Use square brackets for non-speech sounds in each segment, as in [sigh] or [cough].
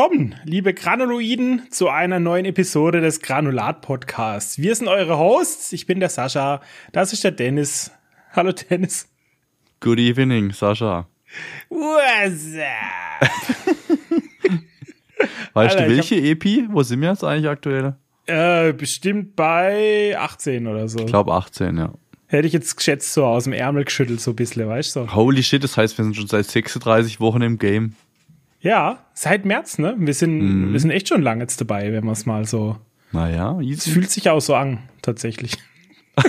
Willkommen, liebe Granuloiden, zu einer neuen Episode des Granulat Podcasts. Wir sind eure Hosts. Ich bin der Sascha. Das ist der Dennis. Hallo Dennis. Good evening, Sascha. What's up? [laughs] Weißt Alter, du, welche EP? Wo sind wir jetzt eigentlich aktuell? Äh, bestimmt bei 18 oder so. Ich glaube 18, ja. Hätte ich jetzt geschätzt, so aus dem Ärmel geschüttelt, so ein bisschen, weißt du? So. Holy shit, das heißt, wir sind schon seit 36 Wochen im Game. Ja, seit März, ne? Wir sind, Mhm. wir sind echt schon lange jetzt dabei, wenn man es mal so. Naja, Es fühlt sich auch so an, tatsächlich. [laughs]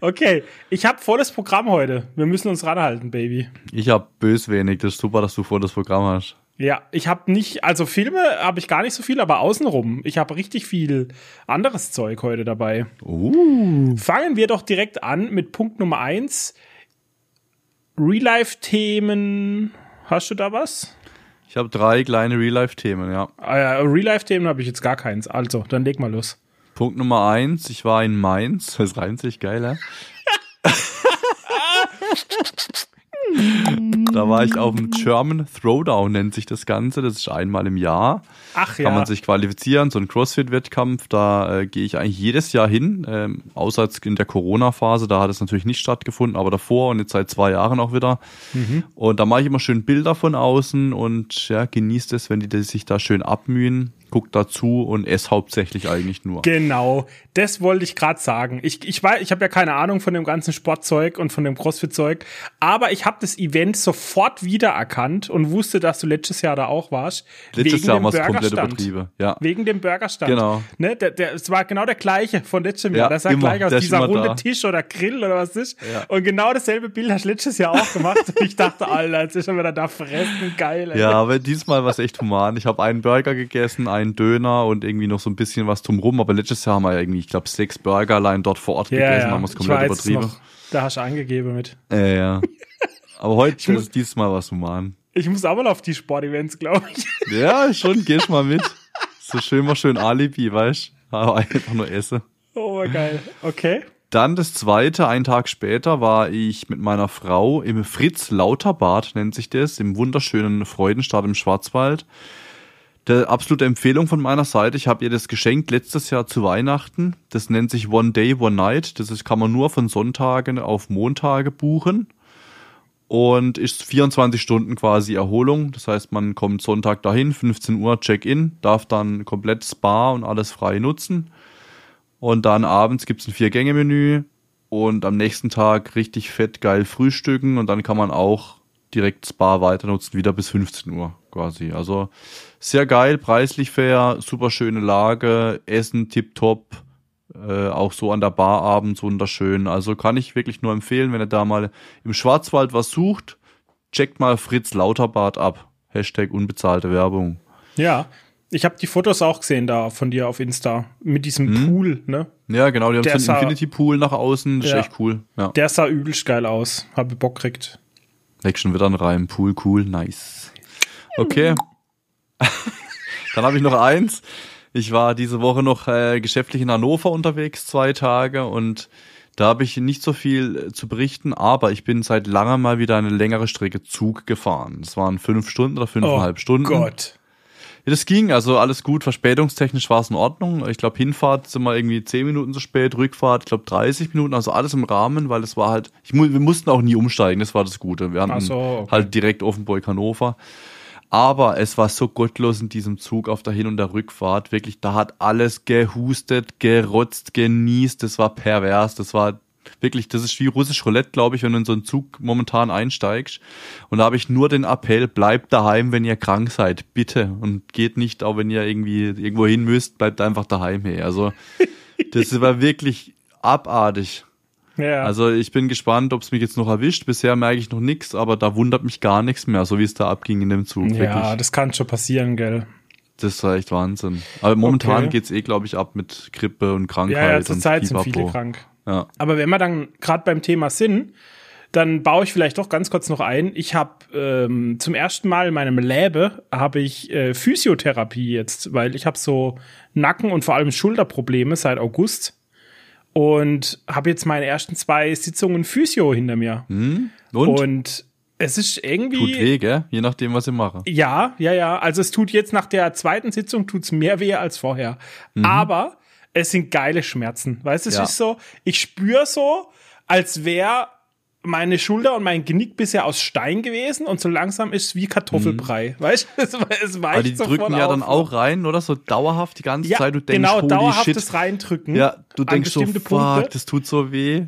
okay, ich habe volles Programm heute. Wir müssen uns ranhalten, Baby. Ich hab bös wenig. Das ist super, dass du vor das Programm hast. Ja, ich habe nicht, also Filme habe ich gar nicht so viel, aber außenrum. Ich habe richtig viel anderes Zeug heute dabei. Uh. Fangen wir doch direkt an mit Punkt Nummer eins. Real-Life-Themen. Hast du da was? Ich habe drei kleine Real-Life-Themen, ja. Ah ja, Real-Life-Themen habe ich jetzt gar keins. Also, dann leg mal los. Punkt Nummer eins, ich war in Mainz. Das reimt sich geil, ja? [laughs] Da war ich auf dem German Throwdown, nennt sich das Ganze. Das ist einmal im Jahr. Ach kann ja. man sich qualifizieren, so ein CrossFit-Wettkampf, da äh, gehe ich eigentlich jedes Jahr hin, ähm, außer jetzt in der Corona-Phase, da hat es natürlich nicht stattgefunden, aber davor und jetzt seit zwei Jahren auch wieder. Mhm. Und da mache ich immer schön Bilder von außen und ja, genießt es, wenn die sich da schön abmühen, guckt dazu und esse hauptsächlich eigentlich nur. Genau, das wollte ich gerade sagen. Ich, ich weiß, ich habe ja keine Ahnung von dem ganzen Sportzeug und von dem Crossfit-Zeug, aber ich habe das Event sofort wiedererkannt und wusste, dass du letztes Jahr da auch warst. Letztes Jahr wir es komplett Burgerstand. übertrieben. Ja. Wegen dem Burgerstand. Genau. Ne, der, der, es war genau der gleiche von letztem Ja, Jahr. Das sah immer. gleich aus dieser runde da. Tisch oder Grill oder was ist. Ja. Und genau dasselbe Bild hast du letztes Jahr auch gemacht. und ich dachte, Alter, jetzt ist schon wieder da fressen. Geil. ey. Ja, aber diesmal war es echt human. Ich habe einen Burger gegessen, einen Döner und irgendwie noch so ein bisschen was drumrum. Aber letztes Jahr haben wir irgendwie, ich glaube, sechs Burger allein dort vor Ort ja, gegessen, ja. haben wir es Ich komplett übertrieben. noch, da hast du angegeben mit. Äh, ja. [laughs] Aber heute muss- ist dieses Mal was human. Ich muss auch mal auf die Sportevents, glaube ich. [laughs] Ja, schon, gehst mal mit. [laughs] So schön mal schön Alibi, weißt du? Aber einfach nur essen. Oh, geil. Okay. Dann das zweite, einen Tag später, war ich mit meiner Frau im Fritz Lauterbad, nennt sich das, im wunderschönen Freudenstadt im Schwarzwald. Der absolute Empfehlung von meiner Seite. Ich habe ihr das geschenkt letztes Jahr zu Weihnachten. Das nennt sich One Day, One Night. Das ist, kann man nur von Sonntagen auf Montage buchen. Und ist 24 Stunden quasi Erholung. Das heißt, man kommt Sonntag dahin, 15 Uhr Check-in, darf dann komplett Spa und alles frei nutzen. Und dann abends gibt's ein Vier-Gänge-Menü und am nächsten Tag richtig fett geil frühstücken und dann kann man auch direkt Spa weiter nutzen, wieder bis 15 Uhr quasi. Also sehr geil, preislich fair, super schöne Lage, Essen tipptopp, äh, auch so an der Bar abends wunderschön. Also kann ich wirklich nur empfehlen, wenn ihr da mal im Schwarzwald was sucht, checkt mal Fritz Lauterbad ab. Hashtag unbezahlte Werbung. Ja. Ich habe die Fotos auch gesehen da von dir auf Insta mit diesem Mhm. Pool, ne? Ja, genau, die haben so einen Infinity Pool nach außen, das Ja. ist echt cool. Ja. Der sah übelst geil aus. Habe Bock gekriegt. Leg schon wieder ein Reim. Pool, cool, nice. Okay. [laughs] Dann habe ich noch eins. Ich war diese Woche noch äh, geschäftlich in Hannover unterwegs, zwei Tage, und da habe ich nicht so viel äh, zu berichten, aber ich bin seit langem mal wieder eine längere Strecke Zug gefahren. Das waren fünf Stunden oder fünfeinhalb Stunden. Oh Gott. Ja, das ging, also alles gut. Verspätungstechnisch war es in Ordnung. Ich glaube, Hinfahrt sind wir irgendwie 10 Minuten zu spät, Rückfahrt, ich glaube 30 Minuten, also alles im Rahmen, weil es war halt, ich, wir mussten auch nie umsteigen, das war das Gute. Wir hatten so, okay. halt direkt Offenburg Hannover. Aber es war so gottlos in diesem Zug auf der Hin- und der Rückfahrt. Wirklich, da hat alles gehustet, gerotzt, genießt. Das war pervers. Das war wirklich, das ist wie russisch Roulette, glaube ich, wenn du in so einen Zug momentan einsteigst. Und da habe ich nur den Appell, bleibt daheim, wenn ihr krank seid, bitte. Und geht nicht, auch wenn ihr irgendwie irgendwo hin müsst, bleibt einfach daheim. Hey. Also, [laughs] das war wirklich abartig. Ja. Also ich bin gespannt, ob es mich jetzt noch erwischt. Bisher merke ich noch nichts, aber da wundert mich gar nichts mehr, so wie es da abging in dem Zug. ja, Wirklich. das kann schon passieren, gell? Das war echt Wahnsinn. Aber momentan Okay. geht's eh, glaube ich, ab mit Grippe und Krankheit. Ja, ja, zur und Zeit sind viele krank. Ja. Aber wenn wir dann gerade beim Thema sind, dann baue ich vielleicht doch ganz kurz noch ein. Ich habe ähm, zum ersten Mal in meinem Lab habe ich äh, Physiotherapie jetzt, weil ich habe so Nacken und vor allem Schulterprobleme seit August und habe jetzt meine ersten zwei Sitzungen Physio hinter mir. Hm? Und? Und Es ist irgendwie. Tut weh, gell? Je nachdem, was ich mache. Ja, ja, ja. Also es tut jetzt nach der zweiten Sitzung tut's mehr weh als vorher. Aber es sind geile Schmerzen. Weißt du, es Ja. ist so, ich spüre so, als wäre meine Schulter und mein Genick bisher aus Stein gewesen und so langsam ist es wie Kartoffelbrei. Weißt du, [laughs] es, es weicht Aber die drücken ja auf. dann auch rein, oder? So dauerhaft die ganze ja, Zeit. Du denkst, genau, dauerhaftes shit. Reindrücken. Ja, du denkst so, fuck, Punkte. das tut so weh.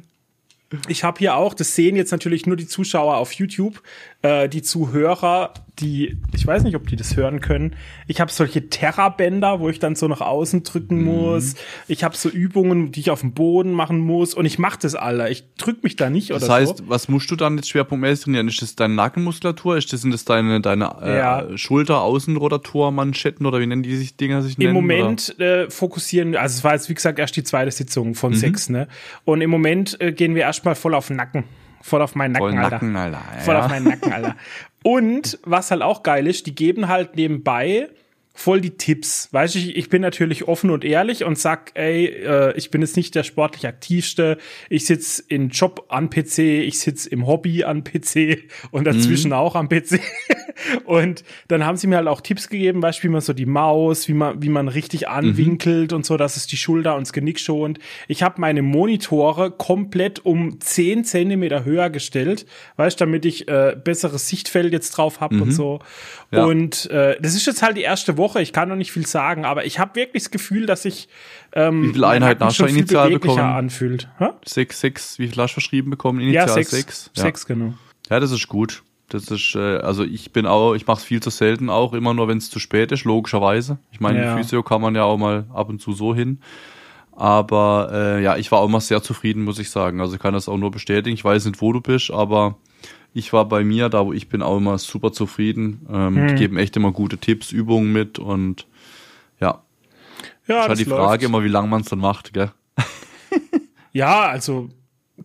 Ich habe hier auch, das sehen jetzt natürlich nur die Zuschauer auf YouTube, äh, die Zuhörer, die, ich weiß nicht, ob die das hören können. Ich habe solche Terrabänder, wo ich dann so nach außen Mhm. drücken muss. Ich habe so Übungen, die ich auf dem Boden machen muss und ich mache das alle. Ich drück mich da nicht Das oder heißt, so. was musst du dann jetzt schwerpunktmäßig trainieren? Ist das deine Nackenmuskulatur? Ist das, sind das deine, deine äh, Ja. Schulter-Außenrotator-Manschetten oder wie nennen die sich Dinger sich Im nennen? Moment äh, fokussieren, also es war jetzt wie gesagt erst die zweite Sitzung Mhm. von sechs, ne? Und im Moment äh, gehen wir erstmal voll auf Nacken, voll auf meinen? Nacken, Voll Alter. Nacken, Alter. Voll ja. auf meinen Nacken, Alter. Und was halt auch geil ist, die geben halt nebenbei voll die Tipps. Weißt du, ich, ich bin natürlich offen und ehrlich und sag, ey, äh, ich bin jetzt nicht der sportlich aktivste. Ich sitz in Job an PC, ich sitz im Hobby an PC und dazwischen auch am PC. Und dann haben sie mir halt auch Tipps gegeben, du, wie man so die Maus, wie man, wie man richtig anwinkelt und so, dass es die Schulter und das Genick schont. Ich habe meine Monitore komplett um 10 Zentimeter höher gestellt, weißt du, damit ich äh, besseres Sichtfeld jetzt drauf habe und so. Ja. Und äh, das ist jetzt halt die erste Woche, ich kann noch nicht viel sagen, aber ich habe wirklich das Gefühl, dass ich ähm, Wie viel initial beweglicher bekommen? anfühlt. Sechs, sechs, wie viel hast du verschrieben bekommen? Ja, Initial sechs. sechs. Ja. Sechs, genau. Ja, das ist gut. Das ist, äh, also ich bin auch, ich mache es viel zu selten auch, immer nur, wenn es zu spät ist, logischerweise. Ich meine, Ja. Physio kann man ja auch mal ab und zu so hin. Aber äh, ja, ich war auch immer sehr zufrieden, muss ich sagen. Also ich kann das auch nur bestätigen. Ich weiß nicht, wo du bist, aber ich war bei mir, da wo ich bin, auch immer super zufrieden. Ähm, Hm. Die geben echt immer gute Tipps, Übungen mit und ja, Ja, ist halt die Frage läuft. immer, wie lange man es dann macht, gell? Ja, also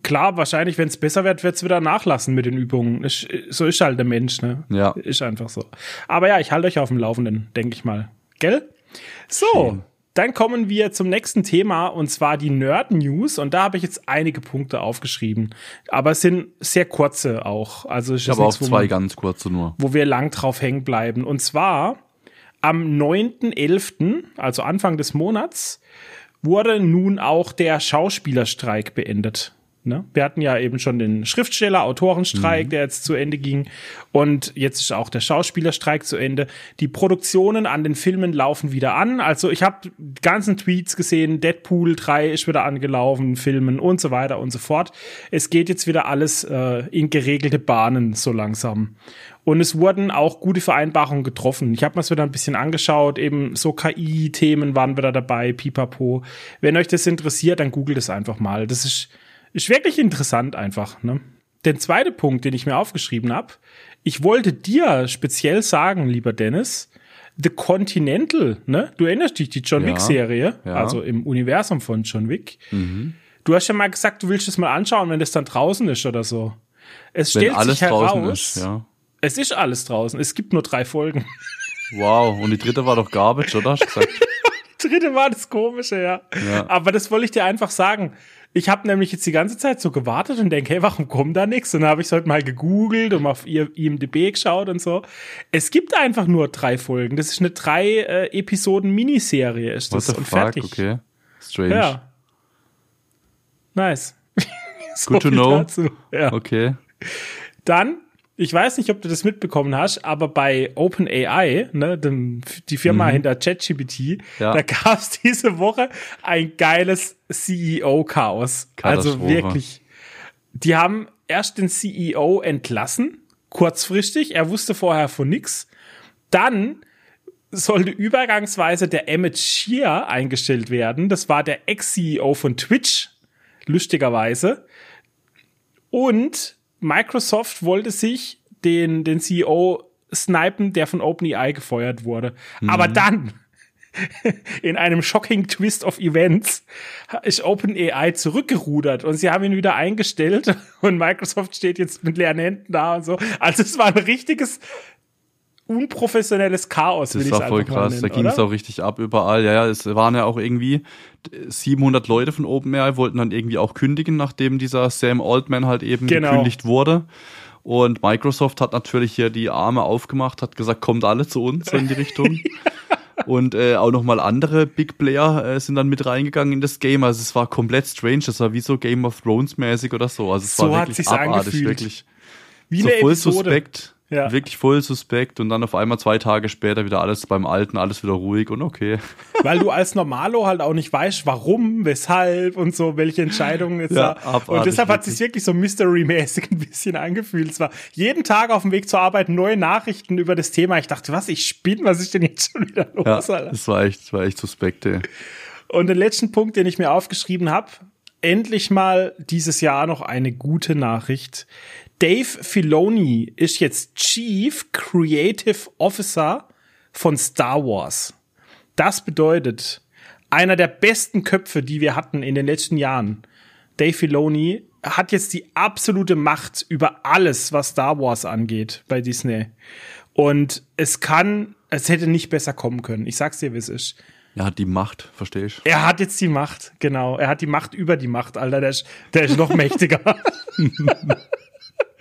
klar, wahrscheinlich, wenn es besser wird, wird es wieder nachlassen mit den Übungen. Ist, so ist halt der Mensch, ne? Ja. Ist einfach so. Aber ja, ich halte euch auf dem Laufenden, denke ich mal. Gell? So. Schön. Dann kommen wir zum nächsten Thema und zwar die Nerd News und da habe ich jetzt einige Punkte aufgeschrieben, aber es sind sehr kurze auch. Also es ist Ich habe auch zwei man- ganz kurze nur. wo wir lang drauf hängen bleiben. Und zwar am 9.11., also Anfang des Monats, wurde nun auch der Schauspielerstreik beendet. Ne? Wir hatten ja eben schon den Schriftsteller, Autorenstreik, der jetzt zu Ende ging. Und jetzt ist auch der Schauspielerstreik zu Ende. Die Produktionen an den Filmen laufen wieder an. Also ich habe ganzen Tweets gesehen, Deadpool 3 ist wieder angelaufen, Filmen und so weiter und so fort. Es geht jetzt wieder alles äh, in geregelte Bahnen so langsam. Und es wurden auch gute Vereinbarungen getroffen. Ich habe mir das wieder ein bisschen angeschaut, eben so KI-Themen waren wieder dabei, pipapo. Wenn euch das interessiert, dann googelt es einfach mal. Das ist, ist wirklich interessant einfach. Ne? Der zweite Punkt, den ich mir aufgeschrieben habe, ich wollte dir speziell sagen, lieber Dennis, The Continental, ne? Du erinnerst dich, die John Ja, Wick-Serie, ja. also im Universum von John Wick. Du hast ja mal gesagt, du willst es mal anschauen, wenn das dann draußen ist oder so. Es Wenn stellt alles sich heraus, draußen ist, ja. es ist alles draußen. Es gibt nur drei Folgen. [laughs] Wow, und die dritte war doch Garbage, oder? Hast du gesagt? [laughs] Dritte war das Komische, ja. Ja. Aber das wollte ich dir einfach sagen. Ich habe nämlich jetzt die ganze Zeit so gewartet und denke, hey, warum kommt da nichts? Und dann habe ich heute mal gegoogelt und mal auf ihr IMDb geschaut und so. Es gibt einfach nur drei Folgen. Das ist eine drei äh, Episoden Miniserie, ist What das the und fuck? fertig. Okay. Strange. Ja. Nice. [laughs] So Good to know. dazu. Ja. Okay. Dann, ich weiß nicht, ob du das mitbekommen hast, aber bei OpenAI, ne, dem, die Firma hinter ChatGPT, Mhm. Ja. da gab es [laughs] diese Woche ein geiles CEO-Chaos. Also wirklich. Die haben erst den CEO entlassen, kurzfristig. Er wusste vorher von nix. Dann sollte übergangsweise der Emmett Shear eingestellt werden. Das war der Ex-CEO von Twitch, lustigerweise. Und Microsoft wollte sich den, den CEO snipen, der von OpenAI gefeuert wurde. Aber dann, [laughs] in einem shocking Twist of Events, ist OpenAI zurückgerudert und sie haben ihn wieder eingestellt [laughs] und Microsoft steht jetzt mit leeren Händen da und so. Also es war ein richtiges unprofessionelles Chaos, Das war voll krass. nennen, Da ging es auch richtig ab überall. Ja, ja, es waren ja auch irgendwie 700 Leute von OpenAI wollten dann irgendwie auch kündigen, nachdem dieser Sam Altman halt eben Genau. gekündigt wurde. Und Microsoft hat natürlich hier die Arme aufgemacht, hat gesagt, kommt alle zu uns in die Richtung. [laughs] Und äh, auch nochmal andere Big Player äh, sind dann mit reingegangen in das Game. Also es war komplett strange. Das war wie so Game of Thrones mäßig oder so. Also es So war wirklich abartig, angefühlt. wirklich Wie so voll Episode. suspekt. Ja. Wirklich voll suspekt und dann auf einmal zwei Tage später wieder alles beim Alten, alles wieder ruhig und okay. [laughs] Weil du als Normalo halt auch nicht weißt, warum, weshalb und so, welche Entscheidungen jetzt Ja, da. Und deshalb hat wirklich. sich wirklich so Mystery-mäßig [laughs] ein bisschen angefühlt. Es war jeden Tag auf dem Weg zur Arbeit neue Nachrichten über das Thema. Ich dachte, was, ich spinne, was ist denn jetzt schon wieder los, Ja, Alter? das war echt, das war echt suspekt, ey. Und den letzten Punkt, den ich mir aufgeschrieben habe, endlich mal dieses Jahr noch eine gute Nachricht. Dave Filoni ist jetzt Chief Creative Officer von Star Wars. Das bedeutet, einer der besten Köpfe, die wir hatten in den letzten Jahren, Dave Filoni, hat jetzt die absolute Macht über alles, was Star Wars angeht bei Disney. Und es kann, es hätte nicht besser kommen können. Ich sag's dir, wie es ist. Ja, die Macht, verstehe ich. Er hat jetzt die Macht, genau. Er hat die Macht über die Macht, Alter. Der ist, der ist noch mächtiger. [laughs]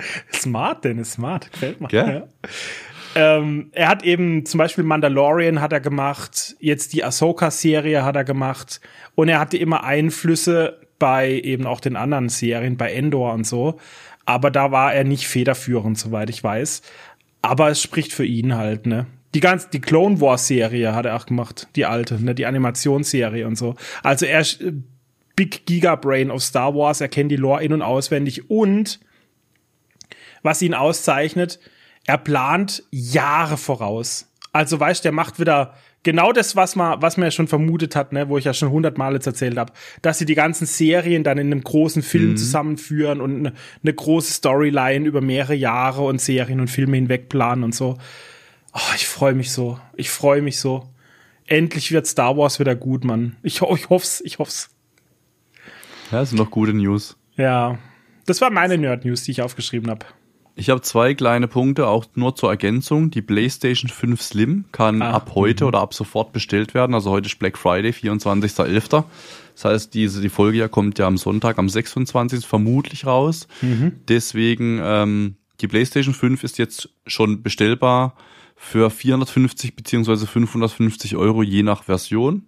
[laughs] smart, Dennis, smart. Gefällt mir. Ja. Ähm, er hat eben zum Beispiel Mandalorian hat er gemacht, jetzt die Ahsoka-Serie hat er gemacht und er hatte immer Einflüsse bei eben auch den anderen Serien, bei Endor und so. Aber da war er nicht federführend, soweit ich weiß. Aber es spricht für ihn halt, ne? Die ganze, die Clone Wars Serie hat er auch gemacht, die alte, ne, die Animationsserie und so. Also er ist äh, Big Giga Brain of Star Wars, er kennt die Lore in- und auswendig und was ihn auszeichnet, er plant Jahre voraus. Also weißt, der macht wieder genau das, was man, was man ja schon vermutet hat, ne, wo ich ja schon hundertmal jetzt erzählt habe, dass sie die ganzen Serien dann in einem großen Film zusammenführen und eine, eine große Storyline über mehrere Jahre und Serien und Filme hinweg planen und so. Oh, ich freue mich so. Ich freue mich so. Endlich wird Star Wars wieder gut, Mann. Ich, ich hoff's, ich hoff's. Ja, das sind noch gute News. Ja. Das war meine Nerd-News, die ich aufgeschrieben habe. Ich habe zwei kleine Punkte, auch nur zur Ergänzung. Die PlayStation 5 Slim kann Ah, ab heute oder ab sofort bestellt werden. Also heute ist Black Friday, 24.11. Das heißt, diese, die Folge ja kommt ja am Sonntag, am 26. vermutlich raus. Deswegen, ähm, die PlayStation 5 ist jetzt schon bestellbar für 450 beziehungsweise 550 Euro je nach Version.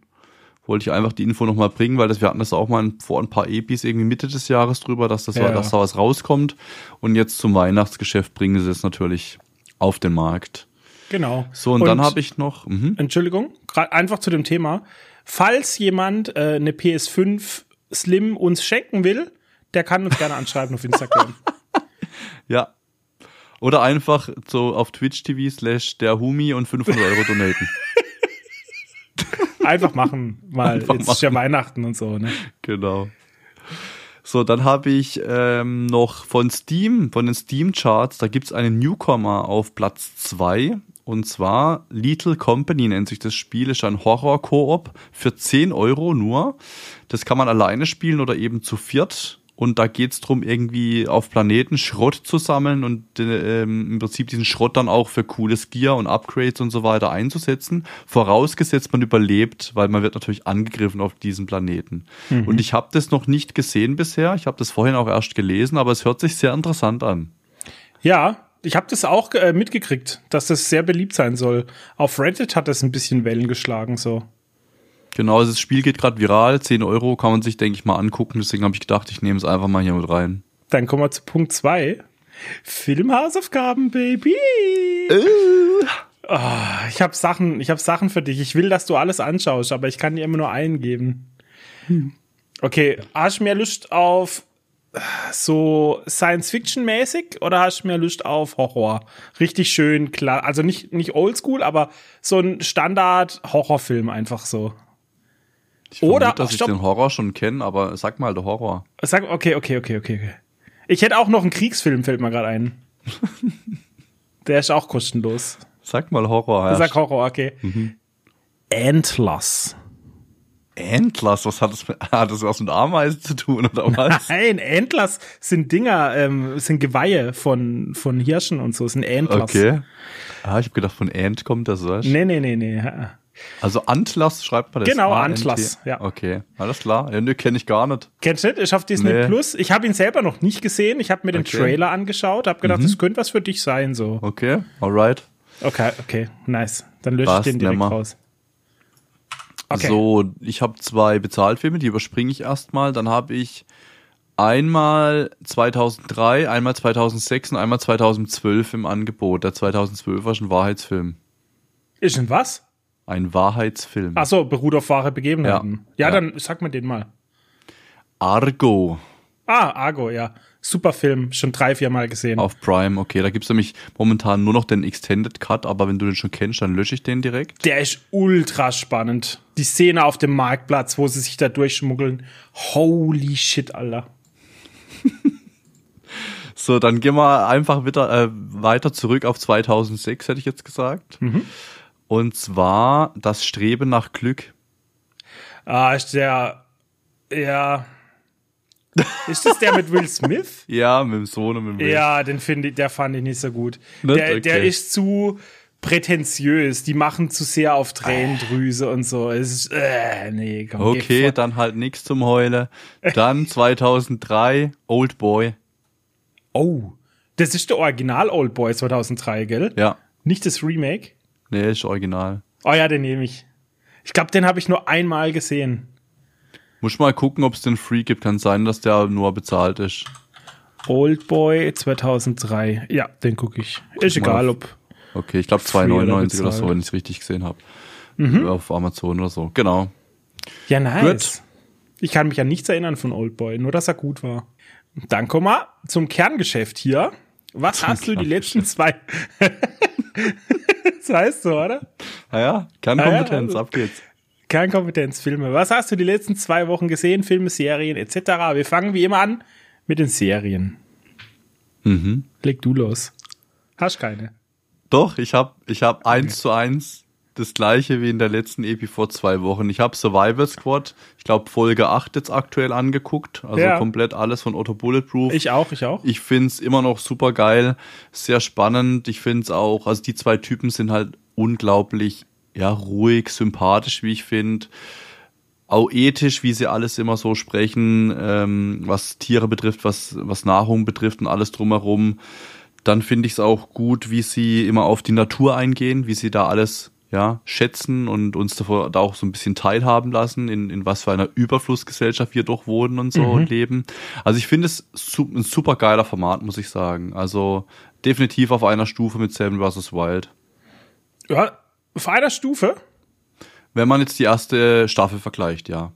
Wollte ich einfach die Info nochmal bringen, weil das, wir hatten das auch mal vor ein paar Epis irgendwie Mitte des Jahres drüber, dass, das, Ja. dass da was rauskommt. Und jetzt zum Weihnachtsgeschäft bringen sie es natürlich auf den Markt. Genau. So, und, dann habe ich noch, mhm, Entschuldigung, einfach zu dem Thema. Falls jemand äh, eine PS5 Slim uns schenken will, der kann uns gerne anschreiben auf Instagram. [laughs] ja. Oder einfach so auf Twitch TV slash der Humi und 500 Euro donaten. [laughs] Einfach machen, mal. Einfach Jetzt ist ja Weihnachten und so, ne? Genau. So, dann habe ich ähm, noch von Steam, von den Steam-Charts, da gibt's einen Newcomer auf Platz zwei Und zwar Little Company nennt sich das Spiel, ist ein Horror-Koop für 10 Euro nur. Das kann man alleine spielen oder eben zu viert. Und da geht's drum, irgendwie auf Planeten Schrott zu sammeln und äh, ähm, im Prinzip diesen Schrott dann auch für cooles Gear und Upgrades und so weiter einzusetzen. Vorausgesetzt, man überlebt, weil man wird natürlich angegriffen auf diesem Planeten. Und ich habe das noch nicht gesehen bisher. Ich habe das vorhin auch erst gelesen, aber es hört sich sehr interessant an. Ja, ich habe das auch äh, mitgekriegt, dass das sehr beliebt sein soll. Auf Reddit hat das ein bisschen Wellen geschlagen, so. Genau, also das Spiel geht gerade viral. 10 Euro kann man sich, denke ich, mal angucken. Deswegen habe ich gedacht, ich nehme es einfach mal hier mit rein. Dann kommen wir zu Punkt zwei. Filmhausaufgaben, Baby. Ah, ich habe Sachen, ich habe Sachen für dich. Ich will, dass du alles anschaust, aber ich kann dir immer nur einen geben. Okay, hast du mehr Lust auf äh, so Science-Fiction-mäßig oder hast du mehr Lust auf Horror? Richtig schön, klar. Also nicht, nicht oldschool, aber so ein Standard-Horrorfilm einfach so. Ich vermute, Oder- dass ich stopp. den Horror schon kenne, aber sag mal der Horror. Sag, okay, okay, okay, okay. Ich hätte auch noch einen Kriegsfilm, fällt mir gerade ein. [laughs] Der ist auch kostenlos. Sag mal Horror. Ja. Sag Horror, okay. Antlers. Antlers, was hat das mit, [laughs] hat das was mit Ameisen zu tun oder [laughs] was? Nein, Antlers sind Dinger, ähm, sind Geweihe von, von Hirschen und so, sind Antlers. Okay. Ah, ich habe gedacht, von Ant kommt das, was? Nee, nee, nee, nee. Also Antlers schreibt man das. Genau, A-N-T? Antlers, ja. Okay, alles klar. Ja, ne, kenne ich gar nicht. Kennst du nicht? Ist auf Disney Nee. Plus. Ich habe ihn selber noch nicht gesehen. Ich habe mir den Okay. Trailer angeschaut, habe gedacht, das könnte was für dich sein. So. Okay, alright. Okay, okay, nice. Dann lösche ich den direkt nimm mal. raus. Okay. So, ich habe zwei Bezahlfilme, die überspringe ich erstmal. Dann habe ich einmal 2003, einmal 2006 und einmal 2012 im Angebot. Der 2012 ist ein Wahrheitsfilm. Ist denn was? Ein Wahrheitsfilm. Ach so, beruht auf wahre Begebenheiten. Ja, Ja. dann sag mir den mal. Argo Ah, Argo, ja. Super Film, schon drei, vier Mal gesehen. auf Prime. Okay, da gibt's nämlich momentan nur noch den Extended Cut, aber wenn du den schon kennst, dann lösche ich den direkt. Der ist ultra spannend. Die Szene auf dem Marktplatz, wo sie sich da durchschmuggeln. Holy shit, Alter. [laughs] So, dann gehen wir einfach wieder äh, weiter zurück auf 2006, hätte ich jetzt gesagt. Und zwar das Streben nach Glück. Ah, ist der, ja. Ist das der mit Will Smith? [laughs] Ja, mit dem Sohn und mit dem Will. Ja, den finde ich, der fand ich nicht so gut. Nicht? Der, der Okay. ist zu prätentiös. Die machen zu sehr auf Tränendrüse und so. Es ist, äh, nee, komm, Okay, dann halt nichts zum Heule. Dann [laughs] 2003 Old Boy. Oh, das ist der Original Old Boy 2003, gell? Ja, Nicht das Remake? Nee, ist original. Oh ja, den nehme ich. Ich glaube, den habe ich nur einmal gesehen. Muss mal gucken, ob es den Free gibt. Kann sein, dass der nur bezahlt ist. Old Boy 2003. Ja, den gucke ich. Ist mal egal, ob. Okay, ich glaube Free oder 2,99 oder, bezahlt. so, wenn ich es richtig gesehen habe. Mhm. Auf Amazon oder so. Genau. Ja, nice. Ich kann mich an nichts erinnern von Old Boy, nur dass er gut war. Dann kommen wir zum Kerngeschäft hier. Was hast du die letzten zwei? [laughs] das heißt so, oder? Naja, Kernkompetenz, Ah, ja, ab geht's. Kernkompetenzfilme. Was hast du die letzten zwei Wochen gesehen? Filme, Serien etc. Wir fangen wie immer an mit den Serien. Mhm. Leg du los. Hast keine. Doch, ich habe ich hab eins zu eins das gleiche wie in der letzten Epi vor zwei Wochen. Ich habe Survival Squad, ich glaube Folge 8 jetzt aktuell angeguckt. Also Ja. komplett alles von Otto Bulletproof. Ich auch, ich auch. Ich find's immer noch super geil, sehr spannend. Ich find's auch, also die zwei Typen sind halt unglaublich, ja, ruhig, sympathisch, wie ich find. Auch ethisch, wie sie alles immer so sprechen, ähm, was Tiere betrifft, was, was Nahrung betrifft und alles drumherum. Dann finde ich es auch gut, wie sie immer auf die Natur eingehen, wie sie da alles ja, schätzen und uns davor da auch so ein bisschen teilhaben lassen, in, in was für einer Überflussgesellschaft wir doch wohnen und so und leben. Also ich finde es su ein super geiler Format, muss ich sagen. Also definitiv auf einer Stufe mit Seven vs. Wild. Ja, auf einer Stufe? Wenn man jetzt die erste Staffel vergleicht, ja.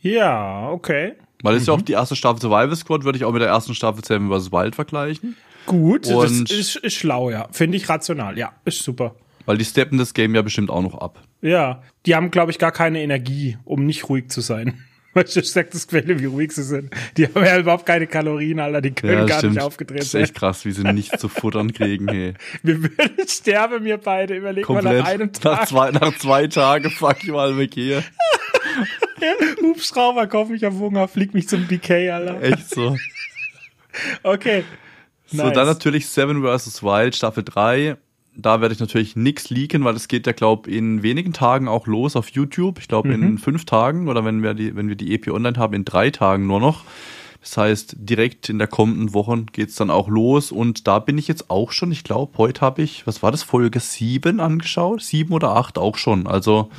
Ja, okay. Weil es ist ja auch die erste Staffel Survival Squad, würde ich auch mit der ersten Staffel Seven vs. Wild vergleichen. Gut, das Und- ist, ist schlau, ja. Finde ich rational. Ja, ist super. Weil die steppen das Game ja bestimmt auch noch ab. Ja, die haben, glaube ich, gar keine Energie, um nicht ruhig zu sein. [laughs] Weißt du, ich sag das Quelle, wie ruhig sie sind. Die haben ja überhaupt keine Kalorien, Alter. Die können gar nicht aufgedreht Das ist sein. echt krass, wie sie nichts zu futtern kriegen, hey. [laughs] Wir würden sterben, wir beide. Überleg mal Komplett. nach einem Nach Tag. zwei, nach zwei Tagen fuck ich mal weg hier. [laughs] Hubschrauber, kauf mich auf Hunger, flieg mich zum BK, Alter. Echt so. Okay. So, Nice. dann natürlich Seven vs. Wild, Staffel 3. Da werde ich natürlich nix leaken, weil es geht ja, glaub, in wenigen Tagen auch los auf YouTube. Ich glaube, Mhm. in fünf Tagen oder wenn wir die, wenn wir die EP online haben, in drei Tagen nur noch. Das heißt, direkt in der kommenden Woche geht's dann auch los. Und da bin ich jetzt auch schon, ich glaube, heute habe ich, was war das, Folge 7 angeschaut? Sieben oder acht auch schon. Also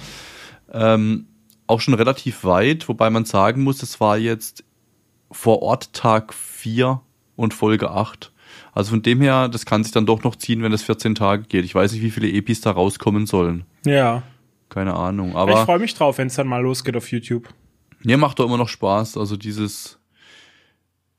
ähm, auch schon relativ weit, wobei man sagen muss, es war jetzt vor Ort Tag 4 und Folge 8. Also von dem her, das kann sich dann doch noch ziehen, wenn es 14 Tage geht. Ich weiß nicht, wie viele Epis da rauskommen sollen. Ja. Keine Ahnung. ich Aber freue mich drauf, wenn es dann mal losgeht auf YouTube. mir macht doch immer noch Spaß. Also dieses,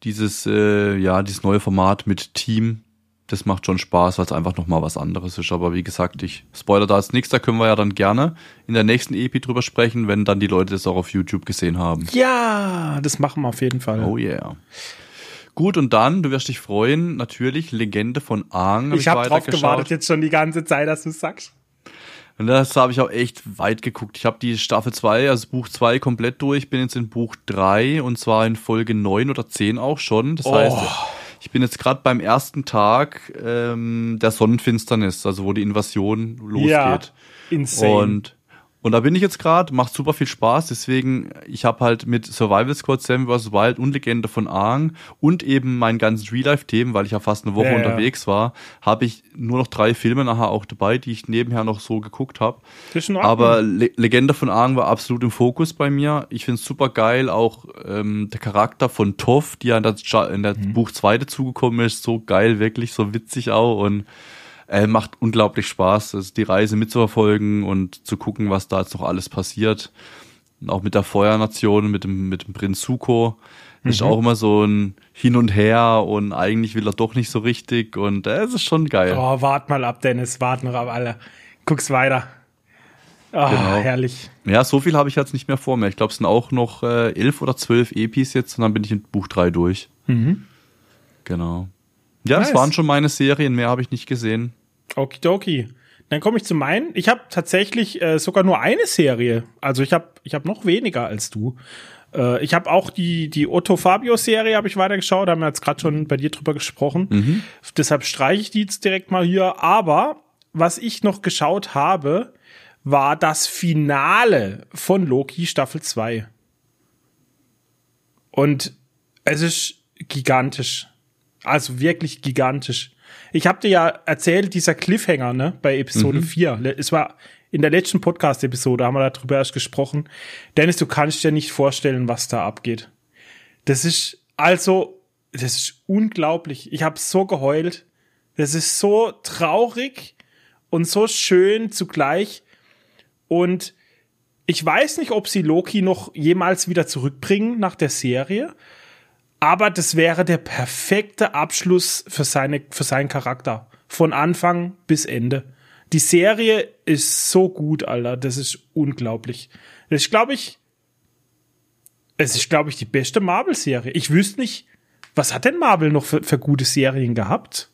dieses, äh, ja, dieses neue Format mit Team, das macht schon Spaß, weil es einfach noch mal was anderes ist. Aber wie gesagt, ich spoiler da jetzt nichts. Da können wir ja dann gerne in der nächsten Epi drüber sprechen, wenn dann die Leute das auch auf YouTube gesehen haben. Ja, das machen wir auf jeden Fall. Oh yeah. Gut, und dann, du wirst dich freuen, natürlich Legende von Aang. ich habe drauf gewartet jetzt schon die ganze Zeit, dass du sagst. Und das habe ich auch echt weit geguckt. Ich habe die Staffel 2, also Buch 2 komplett durch, bin jetzt in Buch 3 und zwar in Folge 9 oder 10 auch schon. Das Oh. heißt, Ich bin jetzt gerade beim ersten Tag ähm, der Sonnenfinsternis, also wo die Invasion losgeht. Ja, insane. Und und da bin ich jetzt gerade, macht super viel Spaß. Deswegen, ich habe halt mit Survival Squad, Sam vs. Wild und Legende von Aang und eben meinen ganzen Real-Life-Themen, weil ich ja fast eine Woche ja, unterwegs ja. war, habe ich nur noch drei Filme nachher auch dabei, die ich nebenher noch so geguckt habe. Aber Le Legende von Aang war absolut im Fokus bei mir. Ich finde es super geil, auch ähm, der Charakter von Toff, die ja in der, in der mhm. Buch 2 dazugekommen ist, so geil, wirklich, so witzig auch und äh, macht unglaublich Spaß, also die Reise mitzuverfolgen und zu gucken, was da jetzt noch alles passiert. Und auch mit der Feuernation, mit dem, mit dem Prinz Suko. Mhm. Ist auch immer so ein Hin und Her und eigentlich will er doch nicht so richtig und äh, es ist schon geil. Oh, wart mal ab, Dennis, wart noch ab, alle. Guck's weiter. Oh, genau. herrlich. Ja, so viel habe ich jetzt nicht mehr vor mir. Ich glaube, es sind auch noch äh, elf oder zwölf Epis jetzt und dann bin ich in Buch drei durch. Mhm. Genau. Ja, nice. das waren schon meine Serien, mehr habe ich nicht gesehen. Okidoki. Dann komme ich zu meinen. Ich habe tatsächlich äh, sogar nur eine Serie. Also ich habe ich hab noch weniger als du. Äh, ich habe auch die, die Otto Fabio Serie habe ich weitergeschaut, da haben wir jetzt gerade schon bei dir drüber gesprochen. Mhm. Deshalb streiche ich die jetzt direkt mal hier. Aber was ich noch geschaut habe, war das Finale von Loki Staffel 2. Und es ist gigantisch. Also wirklich gigantisch. Ich habe dir ja erzählt, dieser Cliffhanger, ne, bei Episode mhm. 4. Es war in der letzten Podcast-Episode, haben wir darüber erst gesprochen. Dennis, du kannst dir nicht vorstellen, was da abgeht. Das ist also, das ist unglaublich. Ich habe so geheult. Das ist so traurig und so schön zugleich. Und ich weiß nicht, ob sie Loki noch jemals wieder zurückbringen nach der Serie. Aber das wäre der perfekte Abschluss für, seine, für seinen Charakter. Von Anfang bis Ende. Die Serie ist so gut, Alter. Das ist unglaublich. Das ist, glaube ich, es ist, glaube ich, die beste Marvel-Serie. Ich wüsste nicht, was hat denn Marvel noch für, für gute Serien gehabt?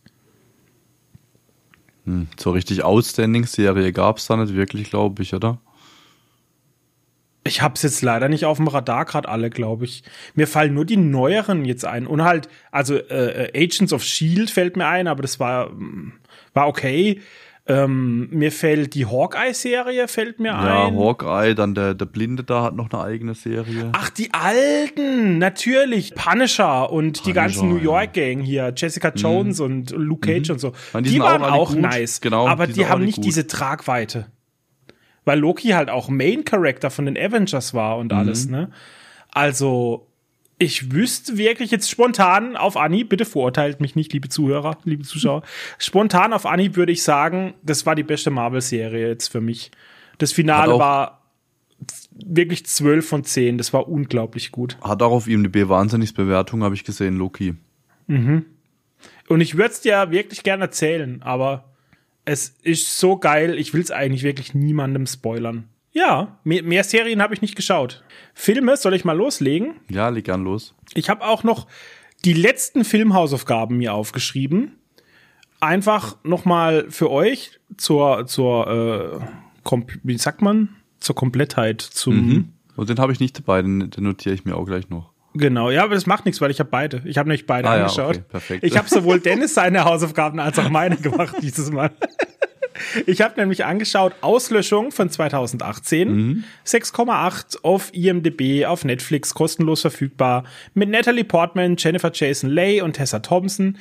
Hm, so richtig Outstanding-Serie gab es da nicht wirklich, glaube ich, oder? Ich hab's jetzt leider nicht auf dem Radar gerade alle, glaube ich. Mir fallen nur die neueren jetzt ein und halt also äh, äh, Agents of Shield fällt mir ein, aber das war war okay. Ähm, mir fällt die Hawkeye-Serie, fällt mir ja, ein. Ja, Hawkeye, dann der, der Blinde da hat noch eine eigene Serie. Ach, die alten, natürlich. Punisher und Punisher, die ganzen New York-Gang hier, Jessica mhm. Jones mhm. und Luke Cage mhm. und so. die, die waren auch, auch nice, genau, aber die, die haben nicht gut. diese Tragweite weil Loki halt auch Main Character von den Avengers war und mhm. alles, ne? Also, ich wüsste wirklich jetzt spontan auf Anhieb, bitte verurteilt mich nicht, liebe Zuhörer, liebe Zuschauer. [laughs] Spontan auf Anhieb würde ich sagen, das war die beste Marvel-Serie jetzt für mich. Das Finale war wirklich 12 von 10. Das war unglaublich gut. Hat auch auf ihm IMDb wahnsinnig Bewertung, habe ich gesehen, Loki. Mhm. Und ich würde es dir wirklich gerne erzählen, aber es ist so geil, ich will es eigentlich wirklich niemandem spoilern. Ja, mehr, mehr Serien habe ich nicht geschaut. Filme, soll ich mal loslegen? Ja, leg gern los. Ich habe auch noch die letzten Filmhausaufgaben mir aufgeschrieben. Einfach nochmal für euch zur, zur äh, wie sagt man? Zur Komplettheit. Zum mhm. Und den habe ich nicht dabei, den, den notiere ich mir auch gleich noch. Genau, ja, aber das macht nichts, weil ich habe beide. Ich habe nämlich beide ah, angeschaut. Ja, okay, perfekt. Ich habe sowohl [laughs] Dennis seine Hausaufgaben als auch meine gemacht dieses Mal. [laughs] Ich habe nämlich angeschaut Auslöschung von 2018, mhm. 6,8 auf IMDb, auf Netflix kostenlos verfügbar mit Natalie Portman, Jennifer Jason Leigh und Tessa Thompson.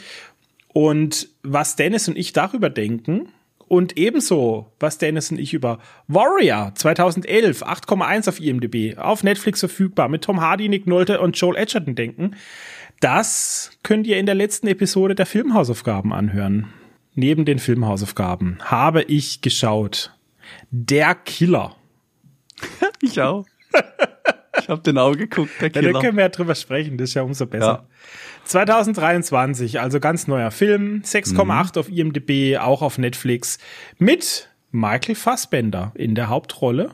Und was Dennis und ich darüber denken, und ebenso, was Dennis und ich über Warrior 2011, 8,1 auf IMDb, auf Netflix verfügbar, mit Tom Hardy, Nick Nolte und Joel Edgerton denken, das könnt ihr in der letzten Episode der Filmhausaufgaben anhören. Neben den Filmhausaufgaben habe ich geschaut. Der Killer. [laughs] ich auch. [laughs] Ich habe den auch geguckt, der Killer. Ja, da können wir ja drüber sprechen, das ist ja umso besser. Ja. 2023, also ganz neuer Film, 6,8 mhm. auf IMDb, auch auf Netflix, mit Michael Fassbender in der Hauptrolle,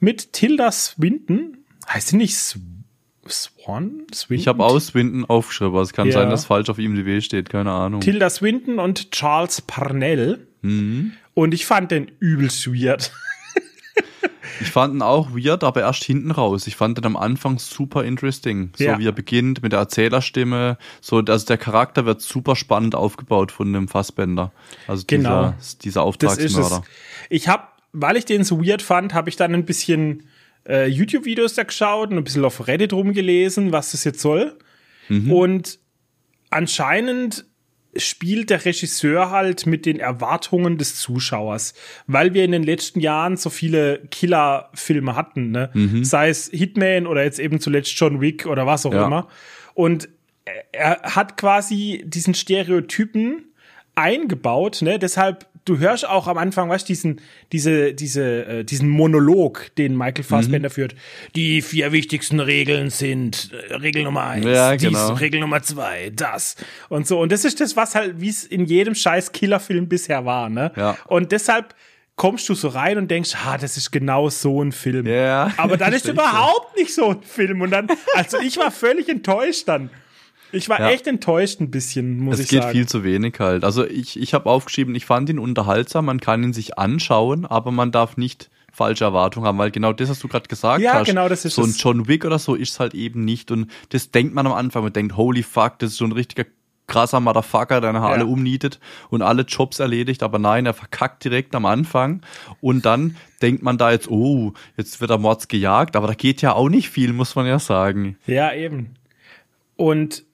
mit Tilda Swinton, heißt sie nicht Swan? Swinton? Ich habe aus Swinton aufgeschrieben, aber es kann ja. sein, dass falsch auf IMDb steht, keine Ahnung. Tilda Swinton und Charles Parnell. Mhm. Und ich fand den übelst weird. [laughs] Ich fand ihn auch weird, aber erst hinten raus. Ich fand ihn am Anfang super interesting. So Ja. wie er beginnt mit der Erzählerstimme. So, also der Charakter wird super spannend aufgebaut von dem Fassbender. Also Genau. dieser, dieser Das ist es. Auftragsmörder. Ich habe, weil ich den so weird fand, habe ich dann ein bisschen äh, YouTube-Videos da geschaut und ein bisschen auf Reddit rumgelesen, was das jetzt soll. Und anscheinend spielt der Regisseur halt mit den Erwartungen des Zuschauers, weil wir in den letzten Jahren so viele Killer-Filme hatten, ne? sei es Hitman oder jetzt eben zuletzt John Wick oder was auch Ja. immer. Und er hat quasi diesen Stereotypen eingebaut, ne? Deshalb, du hörst auch am Anfang, weißt diesen, diese, diese, äh, diesen Monolog, den Michael Fassbender Mhm. führt. Die vier wichtigsten Regeln sind äh, Regel Nummer eins, Ja, dies, genau. Regel Nummer zwei, das und so. Und das ist das, was halt, wie es in jedem scheiß Killerfilm bisher war, ne? Ja. Und deshalb kommst du so rein und denkst, ah, das ist genau so ein Film. Ja, Aber dann [laughs] ist überhaupt nicht so ein Film. Und dann, also ich war völlig enttäuscht dann. Ich war Ja. echt enttäuscht ein bisschen, muss Es ich geht sagen. viel zu wenig halt. Also ich, ich habe aufgeschrieben, ich fand ihn unterhaltsam, man kann ihn sich anschauen, aber man darf nicht falsche Erwartungen haben, weil genau das, was du gerade gesagt Ja, hast, genau, das ist so ein es. John Wick oder so ist es halt eben nicht und das denkt man am Anfang, man denkt, holy fuck, das ist so ein richtiger krasser Motherfucker, der nachher Ja. alle umnietet und alle Jobs erledigt, aber nein, er verkackt direkt am Anfang und dann denkt man da jetzt, oh, jetzt wird er Mords gejagt, aber da geht ja auch nicht viel, muss man ja sagen. Ja, eben. Und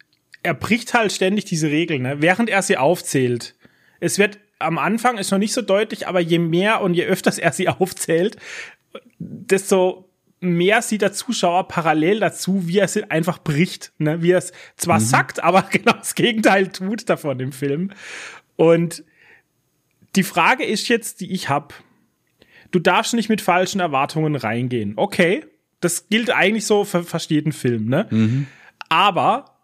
er bricht halt ständig diese Regeln, ne? während er sie aufzählt. Es wird am Anfang ist noch nicht so deutlich, aber je mehr und je öfters er sie [laughs] aufzählt, desto mehr sieht der Zuschauer parallel dazu, wie er sie einfach bricht, ne? wie er es zwar sagt, aber [laughs] genau das Gegenteil tut davon im Film. Und die Frage ist jetzt, die ich habe, du darfst nicht mit falschen Erwartungen reingehen. Okay, das gilt eigentlich so für fast jeden Film, ne? Aber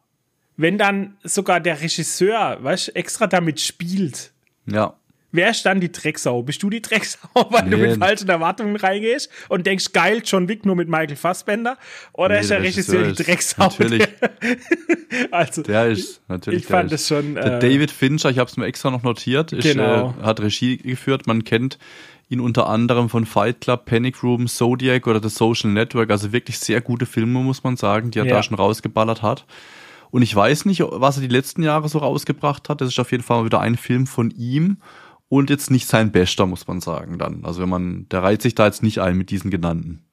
wenn dann sogar der Regisseur, weißt, extra damit spielt, Ja. wer ist dann die Drecksau? Bist du die Drecksau, [laughs] weil du Nee. mit falschen Erwartungen reingehst und denkst, geil, John Wick nur mit Michael Fassbender? Oder Nee, ist der der Regisseur die Regisseur ist- Drecksau? natürlich. [laughs] also, Der ist natürlich. ich fand der es schon, Der äh, David Fincher, ich habe es mir extra noch notiert, ist, Genau. äh, hat Regie geführt. Man kennt ihn unter anderem von Fight Club, Panic Room, Zodiac oder The Social Network. Also wirklich sehr gute Filme, muss man sagen, die er Ja. da schon rausgeballert hat. Und ich weiß nicht, was er die letzten Jahre so rausgebracht hat. Das ist auf jeden Fall mal wieder ein Film von ihm und jetzt nicht sein Bester, muss man sagen dann. Also wenn man, der reiht sich da jetzt nicht ein mit diesen genannten.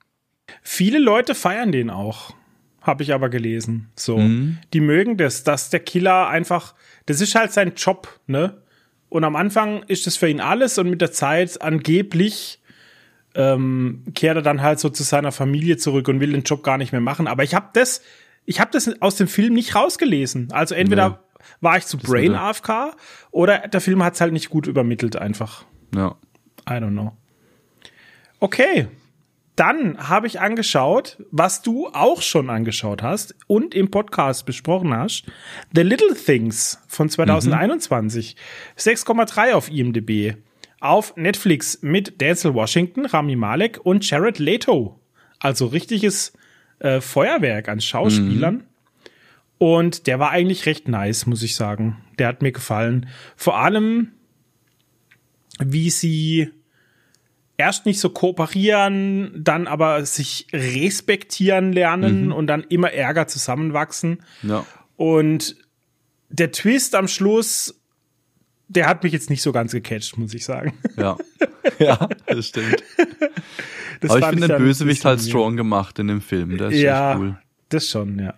viele Leute feiern den auch. Habe ich aber gelesen. So. Mhm. Die mögen das, dass der Killer einfach, das ist halt sein Job, ne? Und am Anfang ist das für ihn alles und mit der Zeit angeblich ähm, kehrt er dann halt so zu seiner Familie zurück und will den Job gar nicht mehr machen. Aber ich habe das, ich habe das aus dem Film nicht rausgelesen. Also entweder Nee. war ich zu Brain mit der- AFK oder der Film hat es halt nicht gut übermittelt einfach. Ja. I don't know. Okay. Dann habe ich angeschaut, was du auch schon angeschaut hast und im Podcast besprochen hast. The Little Things von 2021. 6,3 auf IMDb. Auf Netflix mit Denzel Washington, Rami Malek und Jared Leto. Also richtiges äh, Feuerwerk an Schauspielern. Und der war eigentlich recht nice, muss ich sagen. Der hat mir gefallen. Vor allem, wie sie erst nicht so kooperieren, dann aber sich respektieren lernen und dann immer ärger zusammenwachsen. Ja. Und der Twist am Schluss, der hat mich jetzt nicht so ganz gecatcht, muss ich sagen. Ja. [laughs] ja, das stimmt. Das Aber ich finde den Bösewicht halt strong gemacht in dem Film. Der ist ja, cool. das schon, ja.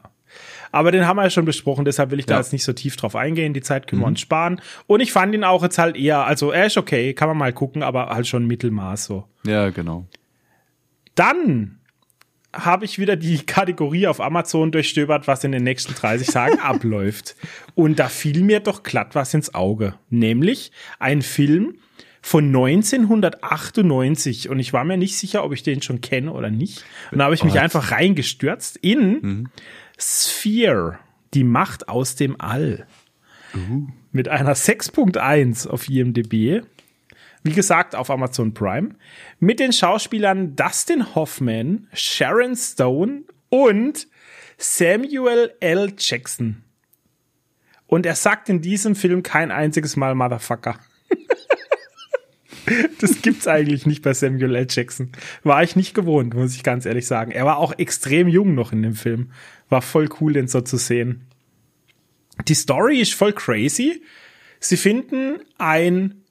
Aber den haben wir ja schon besprochen, deshalb will ich da Ja. Mhm. jetzt nicht so tief drauf eingehen. Die Zeit können wir uns sparen. Und ich fand ihn auch jetzt halt eher, also er ist okay, kann man mal gucken, aber halt schon Mittelmaß so. Ja, genau. Dann habe ich wieder die Kategorie auf Amazon durchstöbert, was in den nächsten 30 Tagen [laughs] abläuft. Und da fiel mir doch glatt was ins Auge. Nämlich ein Film von 1998. Und ich war mir nicht sicher, ob ich den schon kenne oder nicht. Und da habe ich mich einfach reingestürzt in Sphere, die Macht aus dem All. Mit einer 6.1 auf IMDb. Wie gesagt, auf Amazon Prime. Mit den Schauspielern Dustin Hoffman, Sharon Stone und Samuel L. Jackson. Und er sagt in diesem Film kein einziges Mal Motherfucker. [laughs] Das gibt's eigentlich nicht bei Samuel L. Jackson. War ich nicht gewohnt, muss ich ganz ehrlich sagen. Er war auch extrem jung noch in dem Film. War voll cool, den so zu sehen. Die Story ist voll crazy. Sie finden ein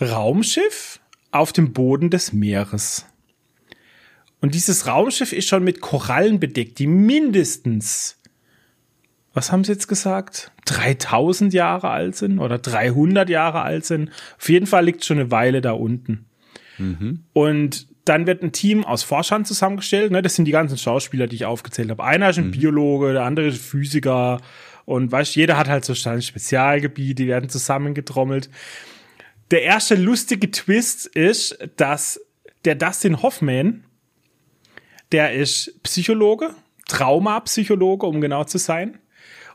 Raumschiff auf dem Boden des Meeres. Und dieses Raumschiff ist schon mit Korallen bedeckt, die mindestens, was haben sie jetzt gesagt? 3000 Jahre alt sind oder 300 Jahre alt sind. Auf jeden Fall liegt schon eine Weile da unten. Mhm. Und dann wird ein Team aus Forschern zusammengestellt. Ne? Das sind die ganzen Schauspieler, die ich aufgezählt habe. Einer ist ein mhm. Biologe, der andere ist Physiker. Und weißt, jeder hat halt so ein Spezialgebiet, die werden zusammengetrommelt. Der erste lustige Twist ist, dass der Dustin Hoffman, der ist Psychologe, Traumapsychologe, um genau zu sein.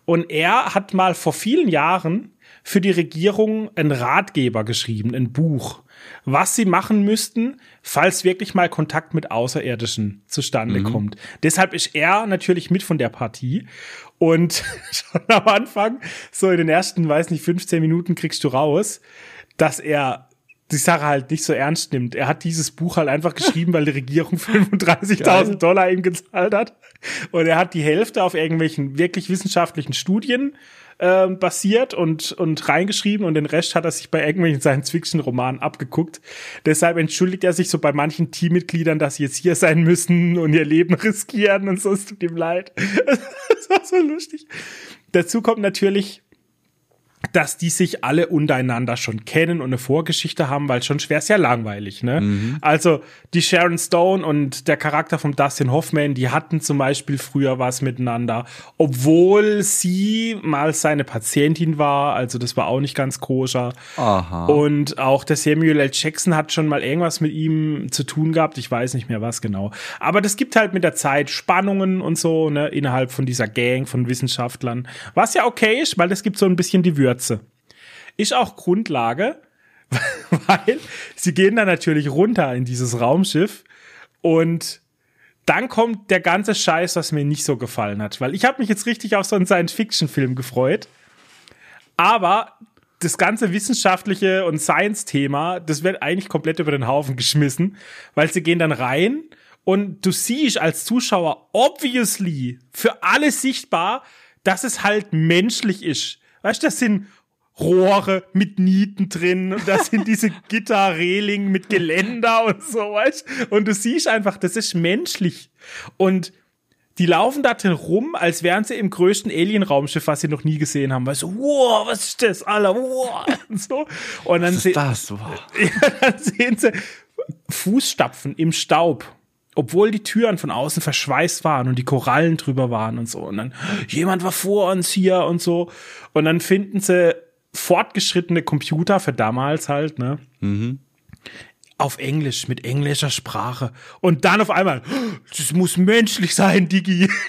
Und er hat mal vor vielen Jahren für die Regierung einen Ratgeber geschrieben, ein Buch, was sie machen müssten, falls wirklich mal Kontakt mit Außerirdischen zustande mhm. kommt. Deshalb ist er natürlich mit von der Partie. Und [laughs] schon am Anfang, so in den ersten, weiß nicht, 15 Minuten kriegst du raus, dass er die Sache halt nicht so ernst nimmt. Er hat dieses Buch halt einfach geschrieben, weil die Regierung [laughs] 35.000 Dollar ihm gezahlt hat. Und er hat die Hälfte auf irgendwelchen wirklich wissenschaftlichen Studien äh, basiert und, und reingeschrieben und den Rest hat er sich bei irgendwelchen Science-Fiction-Romanen abgeguckt. Deshalb entschuldigt er sich so bei manchen Teammitgliedern, dass sie jetzt hier sein müssen und ihr Leben [laughs] riskieren und so. Es tut ihm leid. [laughs] das war so lustig. Dazu kommt natürlich dass die sich alle untereinander schon kennen und eine Vorgeschichte haben, weil schon schwer sehr langweilig, ne? Mhm. Also die Sharon Stone und der Charakter von Dustin Hoffman, die hatten zum Beispiel früher was miteinander, obwohl sie mal seine Patientin war, also das war auch nicht ganz koscher. Aha. Und auch der Samuel L. Jackson hat schon mal irgendwas mit ihm zu tun gehabt, ich weiß nicht mehr was genau. Aber das gibt halt mit der Zeit Spannungen und so, ne, innerhalb von dieser Gang von Wissenschaftlern, was ja okay ist, weil das gibt so ein bisschen die Würze Würze. Ist auch Grundlage, [laughs] weil sie gehen dann natürlich runter in dieses Raumschiff und dann kommt der ganze Scheiß, was mir nicht so gefallen hat, weil ich habe mich jetzt richtig auf so einen Science-Fiction-Film gefreut, aber das ganze wissenschaftliche und Science-Thema, das wird eigentlich komplett über den Haufen geschmissen, weil sie gehen dann rein und du siehst als Zuschauer obviously für alle sichtbar, dass es halt menschlich ist. Weißt du, das sind Rohre mit Nieten drin und das sind diese [laughs] Gitterreling mit Geländer und so, weißt Und du siehst einfach, das ist menschlich. Und die laufen da drin rum, als wären sie im größten Alien-Raumschiff, was sie noch nie gesehen haben. Weißt du, wow, was ist das, Alter, wow, [laughs] und so. Und dann, was ist das? Wow. [laughs] Ja, dann sehen sie Fußstapfen im Staub obwohl die Türen von außen verschweißt waren und die Korallen drüber waren und so. Und dann, jemand war vor uns hier und so. Und dann finden sie fortgeschrittene Computer für damals halt, ne? Mhm. Auf Englisch, mit englischer Sprache. Und dann auf einmal, [gasps] das muss menschlich sein, Digi. [laughs]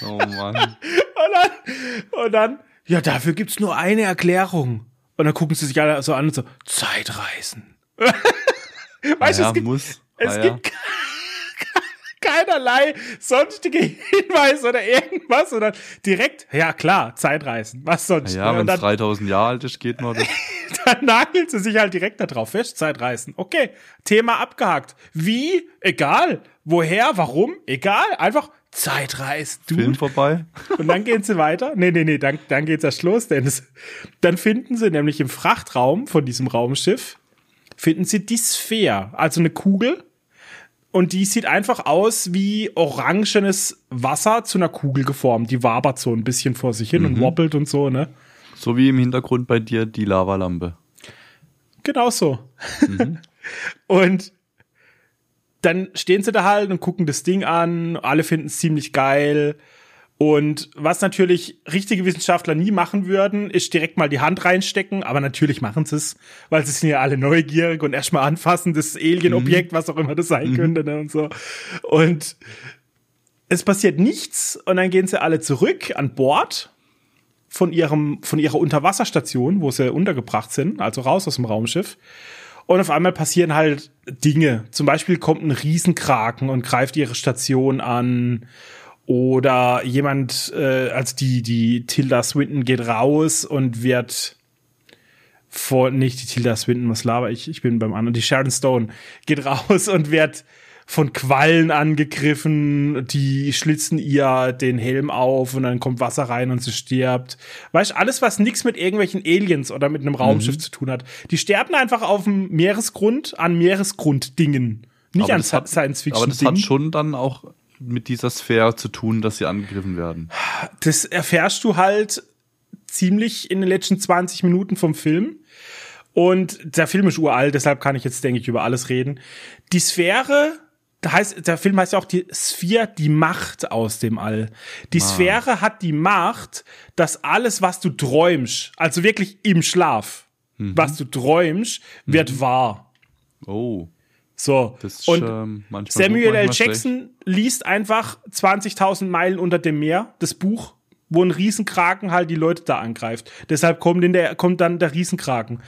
Oh Mann. Und dann, und dann, ja, dafür gibt's nur eine Erklärung. Und dann gucken sie sich alle so an und so, Zeitreisen. [laughs] weißt du, ja, es gibt, muss. Es ah, gibt [laughs] keinerlei sonstige Hinweise oder irgendwas, sondern direkt, ja klar, Zeitreisen, was sonst. Ja, wenn es 3000 Jahre alt ist, geht man das. [laughs] dann nagelt sie sich halt direkt darauf fest, Zeitreisen. Okay, Thema abgehakt. Wie? Egal. Woher? Warum? Egal. Einfach Zeitreisen. Du. Film vorbei. Und dann gehen sie weiter. Nee, nee, nee, dann, dann geht's erst los, denn es, dann finden sie nämlich im Frachtraum von diesem Raumschiff, finden sie die Sphäre, also eine Kugel, und die sieht einfach aus wie orangenes Wasser zu einer Kugel geformt. Die wabert so ein bisschen vor sich hin mhm. und wobbelt und so, ne? So wie im Hintergrund bei dir die Lavalampe. Genau so. Mhm. [laughs] und dann stehen sie da halt und gucken das Ding an. Alle finden es ziemlich geil. Und was natürlich richtige Wissenschaftler nie machen würden, ist direkt mal die Hand reinstecken, aber natürlich machen sie es, weil sie sind ja alle neugierig und erstmal anfassen, das Alien-Objekt, mhm. was auch immer das sein mhm. könnte, ne, und so. Und es passiert nichts und dann gehen sie alle zurück an Bord von ihrem, von ihrer Unterwasserstation, wo sie untergebracht sind, also raus aus dem Raumschiff. Und auf einmal passieren halt Dinge. Zum Beispiel kommt ein Riesenkraken und greift ihre Station an oder jemand, äh, als die, die Tilda Swinton geht raus und wird vor, nicht die Tilda Swinton, was laber ich, ich bin beim anderen, die Sharon Stone geht raus und wird von Quallen angegriffen, die schlitzen ihr den Helm auf und dann kommt Wasser rein und sie stirbt. Weißt alles, was nichts mit irgendwelchen Aliens oder mit einem Raumschiff mhm. zu tun hat. Die sterben einfach auf dem Meeresgrund an Meeresgrunddingen. Nicht aber an Science Fiction. Aber das hat schon dann auch mit dieser Sphäre zu tun, dass sie angegriffen werden. Das erfährst du halt ziemlich in den letzten 20 Minuten vom Film. Und der Film ist uralt, deshalb kann ich jetzt, denke ich, über alles reden. Die Sphäre da heißt, der Film heißt ja auch die Sphäre, die Macht aus dem All. Die ah. Sphäre hat die Macht, dass alles, was du träumst, also wirklich im Schlaf, mhm. was du träumst, wird mhm. wahr. Oh. So. Ist, und ähm, Samuel L. Jackson schlecht. liest einfach 20.000 Meilen unter dem Meer, das Buch, wo ein Riesenkraken halt die Leute da angreift. Deshalb kommt, in der, kommt dann der Riesenkraken.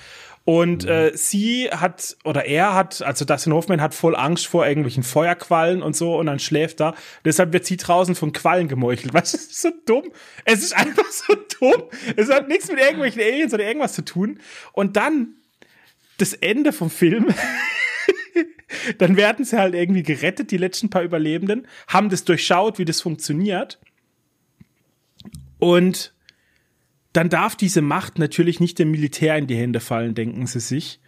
Und mhm. äh, sie hat, oder er hat, also Dustin Hoffman hat voll Angst vor irgendwelchen Feuerquallen und so und dann schläft er. Deshalb wird sie draußen von Quallen gemeuchelt. [laughs] Weißt du, das ist so dumm. Es ist einfach so dumm. Es hat nichts mit irgendwelchen Aliens oder irgendwas zu tun. Und dann das Ende vom Film. [laughs] dann werden sie halt irgendwie gerettet, die letzten paar Überlebenden, haben das durchschaut, wie das funktioniert. Und dann darf diese Macht natürlich nicht dem Militär in die Hände fallen, denken sie sich.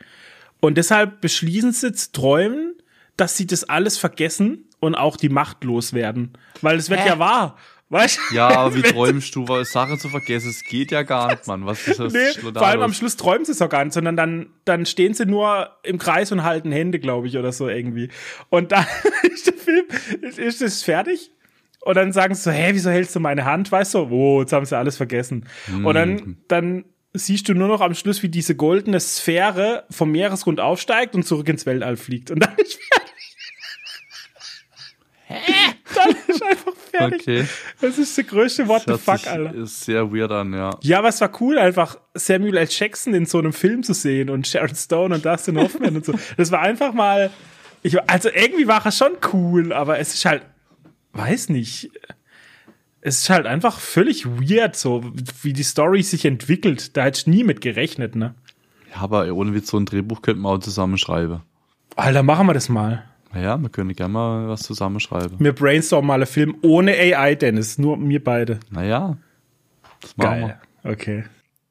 Und deshalb beschließen sie zu träumen, dass sie das alles vergessen und auch die Macht loswerden. Weil es wird Hä? ja wahr. Weißt? Ja, aber [laughs] wie träumst du, weil Sachen zu vergessen? Es geht ja gar nicht, Mann. Was ist das? Nee, vor allem am Schluss träumen sie es auch gar nicht, sondern dann, dann stehen sie nur im Kreis und halten Hände, glaube ich, oder so irgendwie. Und dann [laughs] ist der Film, ist es fertig und dann sagen sie so, hä, wieso hältst du meine Hand? Weißt du, oh, jetzt haben sie alles vergessen. Mhm. Und dann, dann siehst du nur noch am Schluss, wie diese goldene Sphäre vom Meeresgrund aufsteigt und zurück ins Weltall fliegt. Und dann ist fertig. Hä? Dann ist einfach fertig. Okay. Das ist der größte What the fuck, Alter. Ist sehr weird an, ja. Ja, aber es war cool, einfach Samuel L. Jackson in so einem Film zu sehen und Sharon Stone und Dustin Hoffman und so. Das war einfach mal, ich, also irgendwie war er schon cool, aber es ist halt weiß nicht. Es ist halt einfach völlig weird, so wie die Story sich entwickelt. Da hätte ich nie mit gerechnet, ne? Ja, aber ohne Witz, so ein Drehbuch könnten wir auch zusammenschreiben. Alter, machen wir das mal. Ja, wir können gerne mal was zusammenschreiben. Wir brainstormen mal einen Film ohne AI, Dennis. Nur wir beide. Naja. Das machen Geil. wir. Okay.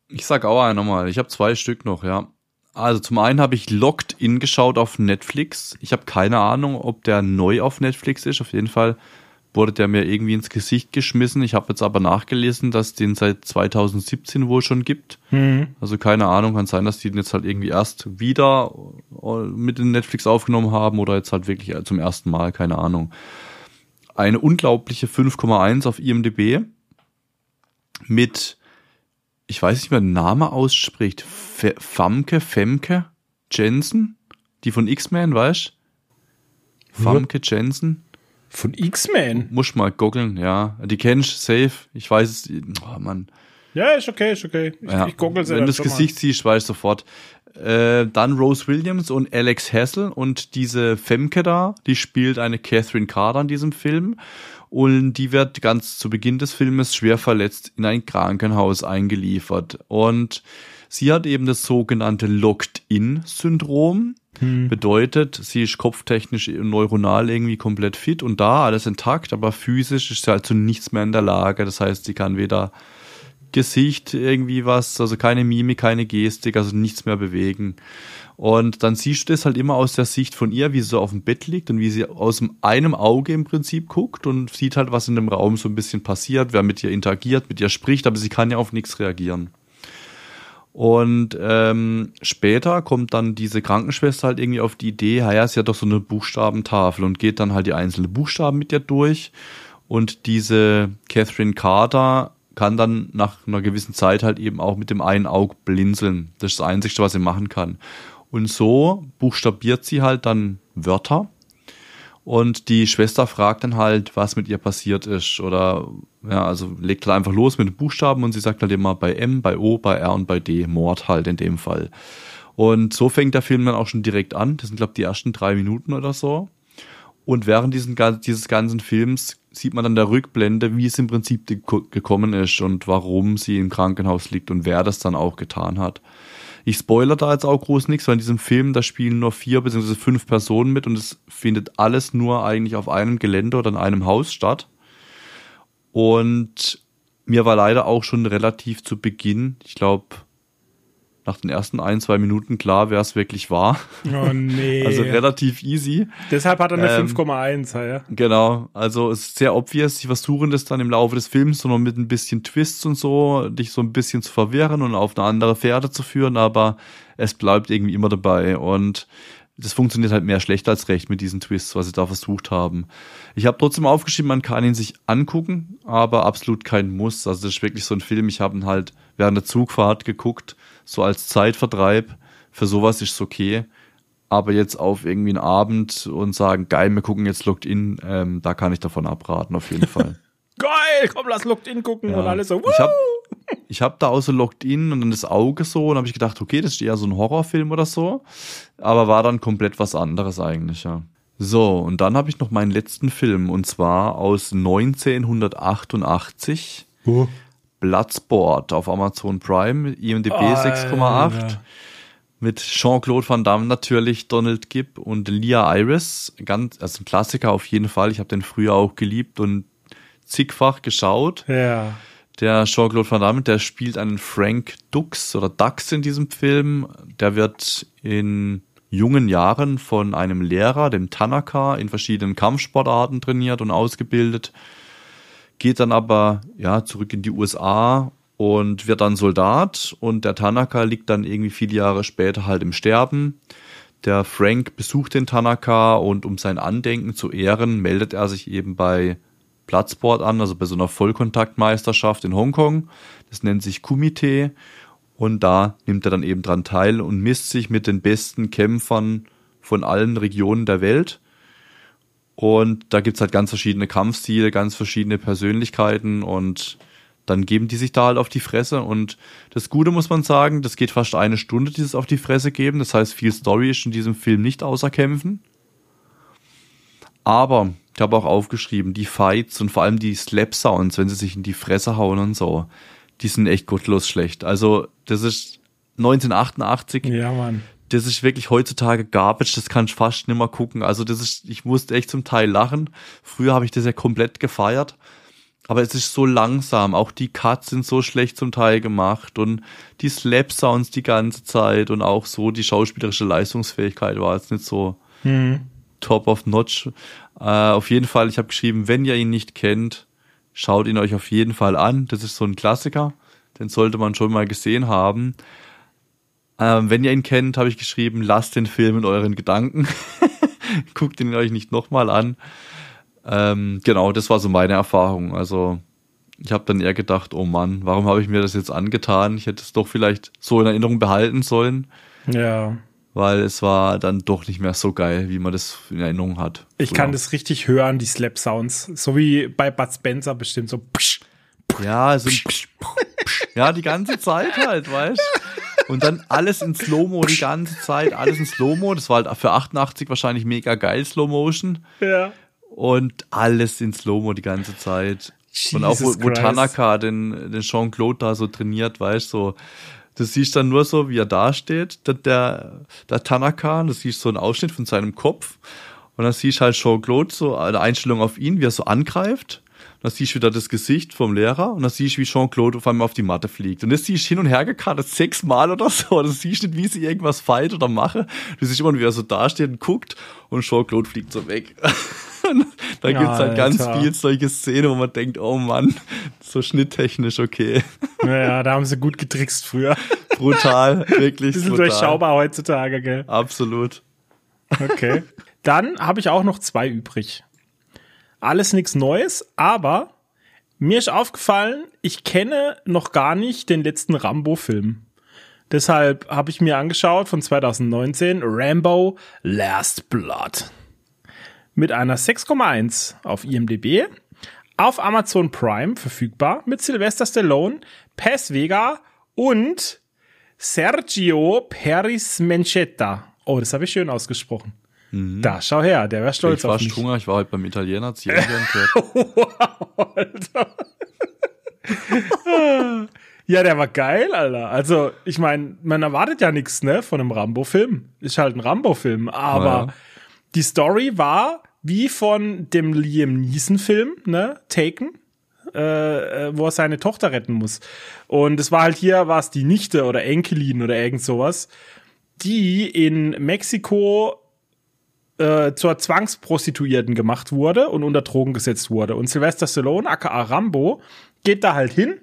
Ich sag auch einer nochmal. Ich habe zwei Stück noch, ja. Also zum einen habe ich Locked In geschaut auf Netflix. Ich habe keine Ahnung, ob der neu auf Netflix ist. Auf jeden Fall wurde der mir irgendwie ins Gesicht geschmissen. Ich habe jetzt aber nachgelesen, dass den seit 2017 wohl schon gibt. Mhm. Also keine Ahnung, kann sein, dass die den jetzt halt irgendwie erst wieder äh, mit in Netflix aufgenommen haben oder jetzt halt wirklich zum ersten Mal, keine Ahnung. Eine unglaubliche 5,1 auf IMDb mit, ich weiß nicht, wer den Name ausspricht, F Famke, Femke Jensen, die von X-Men, weißt Famke Jensen. Von X-Men? Muss mal goggeln, ja. Die kennst safe. Ich weiß es. Oh Mann. Ja, ist okay, ist okay. Ich, ja. ich goggle sie Wenn du das Gesicht mal. siehst, weißt du sofort. Äh, dann Rose Williams und Alex Hassel und diese Femke da, die spielt eine Catherine Carter in diesem Film. Und die wird ganz zu Beginn des Filmes schwer verletzt in ein Krankenhaus eingeliefert. Und sie hat eben das sogenannte Locked-In-Syndrom. Hm. Bedeutet, sie ist kopftechnisch und neuronal irgendwie komplett fit und da, alles intakt, aber physisch ist sie halt zu nichts mehr in der Lage. Das heißt, sie kann weder Gesicht irgendwie was, also keine Mimik, keine Gestik, also nichts mehr bewegen. Und dann siehst du das halt immer aus der Sicht von ihr, wie sie so auf dem Bett liegt und wie sie aus einem Auge im Prinzip guckt und sieht halt, was in dem Raum so ein bisschen passiert, wer mit ihr interagiert, mit ihr spricht, aber sie kann ja auf nichts reagieren. Und ähm, später kommt dann diese Krankenschwester halt irgendwie auf die Idee, ja, sie hat doch so eine Buchstabentafel und geht dann halt die einzelnen Buchstaben mit ihr durch. Und diese Catherine Carter kann dann nach einer gewissen Zeit halt eben auch mit dem einen Auge blinzeln. Das ist das Einzige, was sie machen kann. Und so buchstabiert sie halt dann Wörter und die Schwester fragt dann halt, was mit ihr passiert ist. Oder ja, also legt halt einfach los mit den Buchstaben und sie sagt halt immer bei M, bei O, bei R und bei D. Mord halt in dem Fall. Und so fängt der Film dann auch schon direkt an. Das sind, glaube ich, die ersten drei Minuten oder so. Und während diesen, dieses ganzen Films sieht man dann der Rückblende, wie es im Prinzip gekommen ist und warum sie im Krankenhaus liegt und wer das dann auch getan hat. Ich spoiler da jetzt auch groß nichts, weil in diesem Film, da spielen nur vier bzw. fünf Personen mit und es findet alles nur eigentlich auf einem Gelände oder in einem Haus statt. Und mir war leider auch schon relativ zu Beginn, ich glaube, nach den ersten ein, zwei Minuten klar, wer es wirklich war. Oh nee. [laughs] Also relativ easy. Deshalb hat er eine Ähm, 5,1, ja. Genau, also es ist sehr obvious. Sie versuchen das dann im Laufe des Films so noch mit ein bisschen Twists und so, dich so ein bisschen zu verwirren und auf eine andere Pferde zu führen, aber es bleibt irgendwie immer dabei und das funktioniert halt mehr schlecht als recht mit diesen Twists, was sie da versucht haben. Ich habe trotzdem aufgeschrieben, man kann ihn sich angucken, aber absolut kein Muss. Also das ist wirklich so ein Film, ich habe ihn halt während der Zugfahrt geguckt, so als Zeitvertreib. Für sowas ist es okay. Aber jetzt auf irgendwie einen Abend und sagen, geil, wir gucken jetzt Locked In, ähm, da kann ich davon abraten, auf jeden Fall. [laughs] Geil, komm, lass Locked In gucken Ja. und alles so. Ich habe ich hab da auch so Locked In und dann das Auge so und habe ich gedacht, okay, das ist eher so ein Horrorfilm oder so. Aber war dann komplett was anderes eigentlich, ja. So, und dann habe ich noch meinen letzten Film und zwar aus 1988. Oh. Bloodsport auf Amazon Prime, IMDb Alter. 6,8. Mit Jean-Claude Van Damme natürlich, Donald Gibb und Leah Iris. Ganz, also ein Klassiker auf jeden Fall. Ich habe den früher auch geliebt und zigfach geschaut. Ja. Der Jean-Claude Van Damme, der spielt einen Frank Dux oder Dux in diesem Film. Der wird in jungen Jahren von einem Lehrer, dem Tanaka, in verschiedenen Kampfsportarten trainiert und ausgebildet. Geht dann aber ja zurück in die USA und wird dann Soldat. Und der Tanaka liegt dann irgendwie viele Jahre später halt im Sterben. Der Frank besucht den Tanaka und um sein Andenken zu ehren, meldet er sich eben bei Platzsport an, also bei so einer Vollkontaktmeisterschaft in Hongkong. Das nennt sich Kumite. Und da nimmt er dann eben dran teil und misst sich mit den besten Kämpfern von allen Regionen der Welt. Und da gibt's halt ganz verschiedene Kampfstile, ganz verschiedene Persönlichkeiten und dann geben die sich da halt auf die Fresse. Und das Gute muss man sagen, das geht fast eine Stunde, dieses auf die Fresse geben. Das heißt, viel Story ist in diesem Film nicht außer Kämpfen. Aber ich habe auch aufgeschrieben, die Fights und vor allem die Slap-Sounds, wenn sie sich in die Fresse hauen und so, die sind echt gottlos schlecht. Also, das ist 1988 Ja, Mann. Das ist wirklich heutzutage Garbage, das kann ich fast nicht mehr gucken. Also das ist, ich musste echt zum Teil lachen. Früher habe ich das ja komplett gefeiert. Aber es ist so langsam, auch die Cuts sind so schlecht zum Teil gemacht und die Slap-Sounds die ganze Zeit und auch so die schauspielerische Leistungsfähigkeit war jetzt nicht so Hm. top of notch. Äh, auf jeden Fall, ich habe geschrieben, wenn ihr ihn nicht kennt, schaut ihn euch auf jeden Fall an. Das ist so ein Klassiker, den sollte man schon mal gesehen haben. Ähm, wenn ihr ihn kennt, habe ich geschrieben, lasst den Film in euren Gedanken. [laughs] Guckt ihn euch nicht nochmal an. Ähm, genau, das war so meine Erfahrung. Also ich habe dann eher gedacht, oh Mann, warum habe ich mir das jetzt angetan? Ich hätte es doch vielleicht so in Erinnerung behalten sollen, Ja. weil es war dann doch nicht mehr so geil, wie man das in Erinnerung hat. Ich So, kann das richtig hören, die Slap-Sounds. So wie bei Bud Spencer bestimmt so. Psch. Ja, so ein [laughs] ja, die ganze Zeit halt, weißt Und dann alles in Slow-Mo die ganze Zeit, alles in Slow-Mo. Das war halt für 88 wahrscheinlich mega geil, Slow-Motion. Ja. Und alles in Slow-Mo die ganze Zeit. und auch wo, Jesus wo. Tanaka den, den Jean-Claude da so trainiert, weißt so. Du siehst dann nur so, wie er da steht, der, der, der Tanaka, du siehst so einen Ausschnitt von seinem Kopf. Und dann siehst halt Jean-Claude so eine Einstellung auf ihn, wie er so angreift. Und dann siehst du wieder das Gesicht vom Lehrer und dann siehst du, wie Jean-Claude auf einmal auf die Matte fliegt. Und das siehst du hin und her gekartet sechsmal oder so. Du siehst nicht, wie sie irgendwas fight oder mache. Du siehst immer, wie er so dasteht und guckt und Jean-Claude fliegt so weg. [laughs] Und da gibt's halt ganz Alter. viel solche Szenen, wo man denkt, oh Mann, so schnitttechnisch okay. Naja, da haben sie gut getrickst früher. [laughs] Brutal, wirklich Bisschen brutal. durchschaubar heutzutage, gell? Absolut. Okay. Dann habe ich auch noch zwei übrig. Alles nichts Neues, aber mir ist aufgefallen, ich kenne noch gar nicht den letzten Rambo-Film. Deshalb habe ich mir angeschaut von 2019 Rambo Last Blood. Mit einer 6,1 auf IMDb, auf Amazon Prime verfügbar, mit Sylvester Stallone, Pes Vega und Sergio Peris Menchetta. Oh, das habe ich schön ausgesprochen. Da, schau her, der wäre Ich stolz war auf mich. Hunger, ich war heute beim Italiener, hat's [laughs] jeder gehört. Ja, der war geil, Alter. Also, ich meine, man erwartet ja nichts, ne, von einem Rambo-Film. Ist halt ein Rambo-Film. Aber ja. die Story war wie von dem Liam Neeson-Film, ne, Taken. Äh, äh, wo er seine Tochter retten muss. Und es war halt hier, war es die Nichte oder Enkelin oder irgend sowas, die in Mexiko äh, zur Zwangsprostituierten gemacht wurde und unter Drogen gesetzt wurde. Und Sylvester Stallone, aka Rambo, geht da halt hin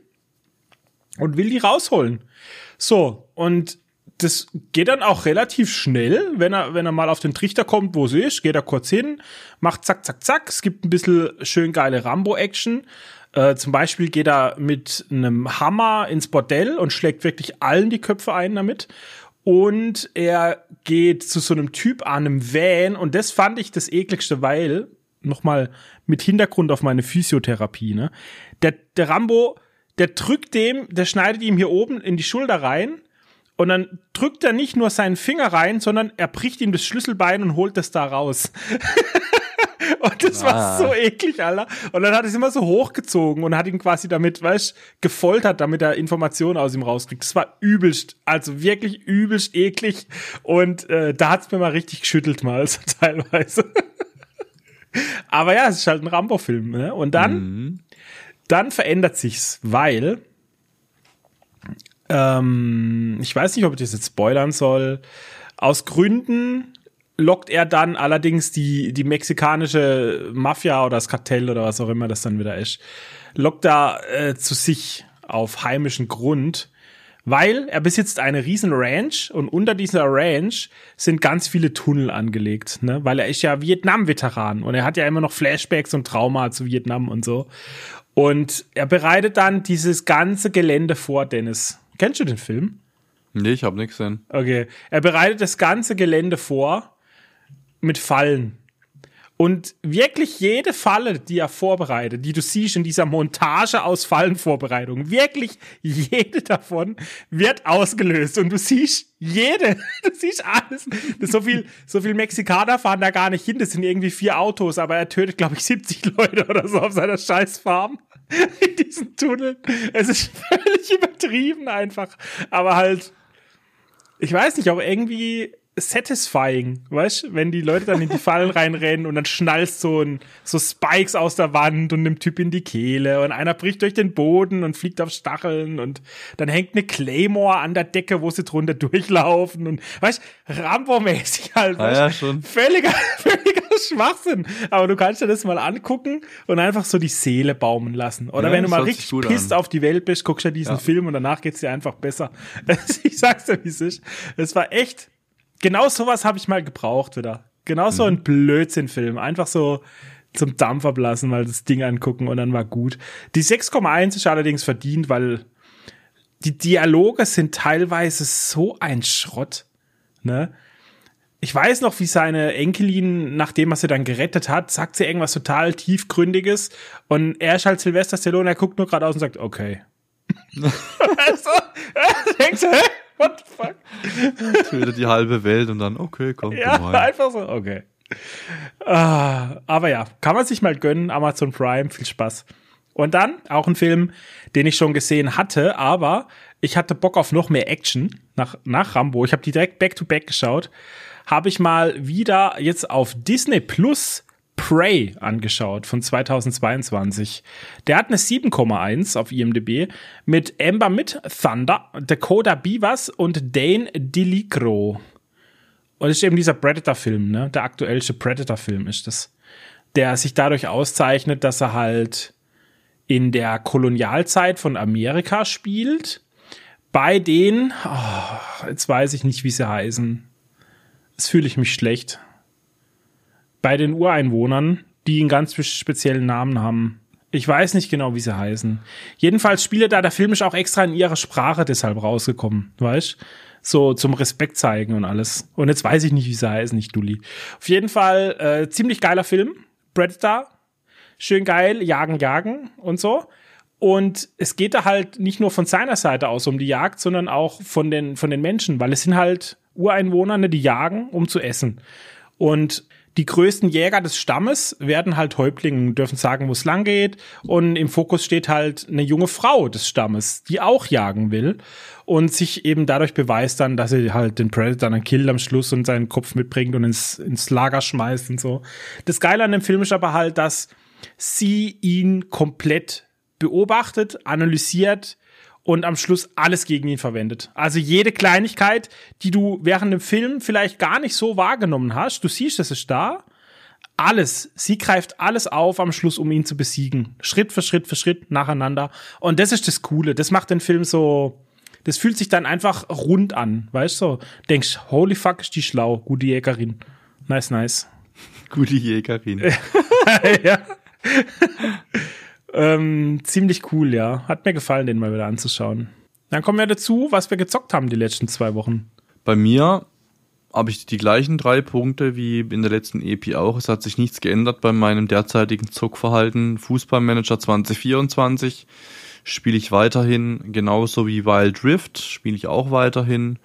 und will die rausholen. So, und das geht dann auch relativ schnell, wenn er, wenn er mal auf den Trichter kommt, wo sie ist, geht er kurz hin, macht zack, zack, zack. Es gibt ein bisschen schön geile Rambo-Action. Äh, zum Beispiel geht er mit einem Hammer ins Bordell und schlägt wirklich allen die Köpfe ein damit und er geht zu so einem Typ an einem Van und das fand ich das ekligste, weil nochmal mit Hintergrund auf meine Physiotherapie, ne? Der, der Rambo, der drückt dem, der schneidet ihm hier oben in die Schulter rein und dann drückt er nicht nur seinen Finger rein, sondern er bricht ihm das Schlüsselbein und holt das da raus. [laughs] Und das ah. war so eklig, Alter. Und dann hat er es immer so hochgezogen und hat ihn quasi damit, weißt gefoltert, damit er Informationen aus ihm rauskriegt. Das war übelst, also wirklich übelst eklig. Und äh, da hat's mir mal richtig geschüttelt mal, [laughs] so teilweise. Aber ja, es ist halt ein Rambo-Film. Ne? Und dann, mhm. dann verändert sich's, weil ähm, ich weiß nicht, ob ich das jetzt spoilern soll. Aus Gründen lockt er dann allerdings die, die mexikanische Mafia oder das Kartell oder was auch immer das dann wieder ist, lockt da äh, zu sich auf heimischen Grund, weil er besitzt eine riesen Ranch und unter dieser Ranch sind ganz viele Tunnel angelegt, ne? weil er ist ja Vietnam-Veteran und er hat ja immer noch Flashbacks und Trauma zu Vietnam und so. Und er bereitet dann dieses ganze Gelände vor, Dennis. Kennst du den Film? Nee, ich habe nichts gesehen. Okay. Er bereitet das ganze Gelände vor mit Fallen. Und wirklich jede Falle, die er vorbereitet, die du siehst in dieser Montage aus Fallenvorbereitung, wirklich jede davon wird ausgelöst. Und du siehst jede, [laughs] du siehst alles. So viel, so viel Mexikaner fahren da gar nicht hin. Das sind irgendwie vier Autos, aber er tötet, glaube ich, 70 Leute oder so auf seiner Scheißfarm [laughs] in diesen Tunneln. Es ist [laughs] völlig übertrieben einfach. Aber halt, ich weiß nicht, auch irgendwie satisfying, weißt wenn die Leute dann in die Fallen reinrennen und dann schnallst so ein, so Spikes aus der Wand und einem Typ in die Kehle und einer bricht durch den Boden und fliegt auf Stacheln und dann hängt eine Claymore an der Decke, wo sie drunter durchlaufen und weißt Rambo-mäßig halt, weißt, ah, ja, schon. völliger, [laughs] völliger Schwachsinn. Aber du kannst dir das mal angucken und einfach so die Seele baumen lassen. Oder ja, wenn du mal richtig pisst auf die Welt bist, guckst du diesen ja. Film und danach geht's dir einfach besser. [laughs] ich sag's dir, wie es ist. Es war echt genau sowas habe ich mal gebraucht wieder. Genau so mhm. ein Blödsinnfilm. Einfach so zum Dampf ablassen, mal das Ding angucken und dann war gut. Die 6,1 ist allerdings verdient, weil die Dialoge sind teilweise so ein Schrott. Ne? Ich weiß noch, wie seine Enkelin, nachdem er sie dann gerettet hat, sagt sie irgendwas total tiefgründiges und er ist halt Sylvester Stallone, er guckt nur gerade aus und sagt, okay. [laughs] [laughs] also, [laughs] denkst du, hä? What the fuck? [laughs] Tötet die halbe Welt und dann, okay, komm, ja, rein. einfach so, okay. Ah, aber ja, kann man sich mal gönnen, Amazon Prime, viel Spaß. Und dann auch ein Film, den ich schon gesehen hatte, aber ich hatte Bock auf noch mehr Action nach, nach Rambo. Ich habe die direkt back-to-back -back geschaut. Habe ich mal wieder jetzt auf Disney Plus Prey angeschaut von 2022. Der hat eine 7,1 auf IMDb mit Amber mit Thunder, Dakota Beavers und Dane DeLicro. Und es ist eben dieser Predator-Film, ne? Der aktuellste Predator-Film ist das. Der sich dadurch auszeichnet, dass er halt in der Kolonialzeit von Amerika spielt. Bei den, oh, jetzt weiß ich nicht, wie sie heißen. Jetzt fühle ich mich schlecht bei den Ureinwohnern, die einen ganz speziellen Namen haben. Ich weiß nicht genau, wie sie heißen. Jedenfalls spielt da der Film ist auch extra in ihrer Sprache deshalb rausgekommen, weißt? So zum Respekt zeigen und alles. Und jetzt weiß ich nicht, wie sie heißen, nicht Dulli. Auf jeden Fall äh, ziemlich geiler Film. Predator. Schön geil, jagen, jagen und so. Und es geht da halt nicht nur von seiner Seite aus um die Jagd, sondern auch von den, von den Menschen, weil es sind halt Ureinwohner, ne, die jagen, um zu essen. Und die größten Jäger des Stammes werden halt Häuptlinge, dürfen sagen, wo es lang geht. Und im Fokus steht halt eine junge Frau des Stammes, die auch jagen will und sich eben dadurch beweist dann, dass sie halt den Predator dann killt am Schluss und seinen Kopf mitbringt und ins, ins Lager schmeißt und so. Das Geile an dem Film ist aber halt, dass sie ihn komplett beobachtet, analysiert, und am Schluss alles gegen ihn verwendet. Also jede Kleinigkeit, die du während dem Film vielleicht gar nicht so wahrgenommen hast, du siehst, es ist da, alles, sie greift alles auf am Schluss, um ihn zu besiegen. Schritt für Schritt für Schritt nacheinander. Und das ist das Coole. Das macht den Film so, das fühlt sich dann einfach rund an, weißt du? Denkst, holy fuck, ist die schlau, gute Jägerin. Nice, nice. [laughs] Gute Jägerin. [laughs] ja. [laughs] Ähm, ziemlich cool, ja. Hat mir gefallen, den mal wieder anzuschauen. Dann kommen wir dazu, was wir gezockt haben die letzten zwei Wochen. Bei mir habe ich die gleichen drei Punkte wie in der letzten EP auch. Es hat sich nichts geändert bei meinem derzeitigen Zockverhalten. Fußballmanager 2024 spiele ich weiterhin, genauso wie Wild Rift spiele ich auch weiterhin.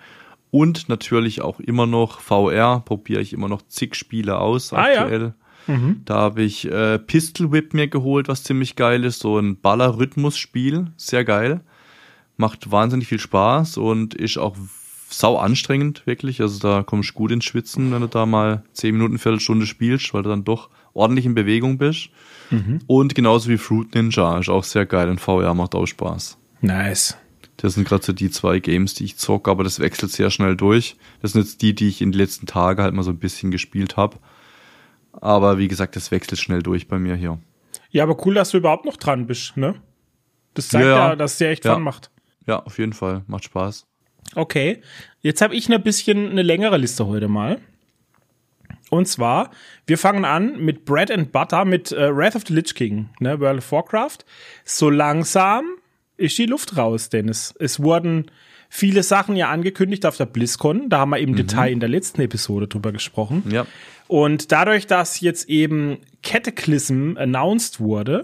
Und natürlich auch immer noch VR, probiere ich immer noch zig Spiele aus ah, aktuell. Ja. Mhm. Da habe ich äh, Pistol Whip mir geholt, was ziemlich geil ist. So ein Baller-Rhythmus-Spiel. Sehr geil. Macht wahnsinnig viel Spaß und ist auch sau anstrengend, wirklich. Also da kommst du gut ins Schwitzen, wenn du da mal 10 Minuten, Viertelstunde spielst, weil du dann doch ordentlich in Bewegung bist. Mhm. Und genauso wie Fruit Ninja ist auch sehr geil und VR macht auch Spaß. Nice. Das sind gerade so die zwei Games, die ich zocke, aber das wechselt sehr schnell durch. Das sind jetzt die, die ich in den letzten Tagen halt mal so ein bisschen gespielt habe. Aber wie gesagt, das wechselt schnell durch bei mir hier. Ja, aber cool, dass du überhaupt noch dran bist, ne? Das zeigt ja, ja dass es dir echt ja. Fun macht. Ja, auf jeden Fall. Macht Spaß. Okay. Jetzt habe ich ein ne bisschen eine längere Liste heute mal. Und zwar, wir fangen an mit Bread and Butter, mit äh, Wrath of the Lich King, ne, World of Warcraft. So langsam ist die Luft raus, Dennis. Es wurden viele Sachen ja angekündigt auf der BlizzCon. Da haben wir im mhm. Detail in der letzten Episode drüber gesprochen. Ja. Und dadurch, dass jetzt eben Cataclysm announced wurde,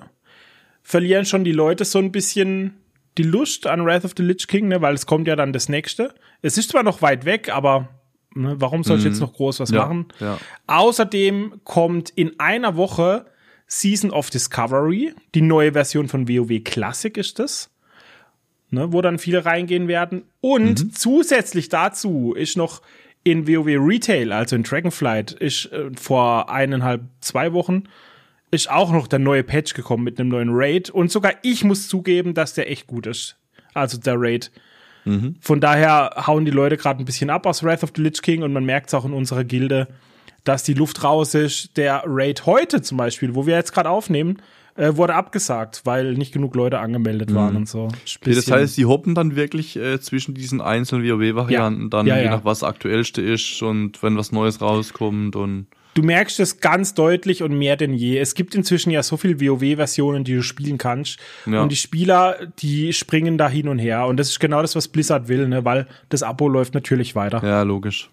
verlieren schon die Leute so ein bisschen die Lust an Wrath of the Lich King, ne, weil es kommt ja dann das nächste. Es ist zwar noch weit weg, aber ne, warum soll ich jetzt mhm. noch groß was ja, machen? Ja. Außerdem kommt in einer Woche Season of Discovery, die neue Version von WoW Classic ist das. Ne, wo dann viele reingehen werden. Und mhm. zusätzlich dazu ist noch in WoW Retail, also in Dragonflight, ist äh, vor eineinhalb, zwei Wochen, ist auch noch der neue Patch gekommen mit einem neuen Raid. Und sogar ich muss zugeben, dass der echt gut ist. Also der Raid. Mhm. Von daher hauen die Leute gerade ein bisschen ab aus Wrath of the Lich King und man merkt es auch in unserer Gilde, dass die Luft raus ist. Der Raid heute zum Beispiel, wo wir jetzt gerade aufnehmen, äh, wurde abgesagt, weil nicht genug Leute angemeldet waren mhm. und so. Okay, das heißt, sie hoppen dann wirklich äh, zwischen diesen einzelnen WoW-Varianten, ja. dann ja, je ja. nach was aktuellste ist und wenn was Neues rauskommt und Du merkst es ganz deutlich und mehr denn je. Es gibt inzwischen ja so viele WoW-Versionen, die du spielen kannst. Ja. Und die Spieler, die springen da hin und her. Und das ist genau das, was Blizzard will, ne? weil das Abo läuft natürlich weiter. Ja, logisch.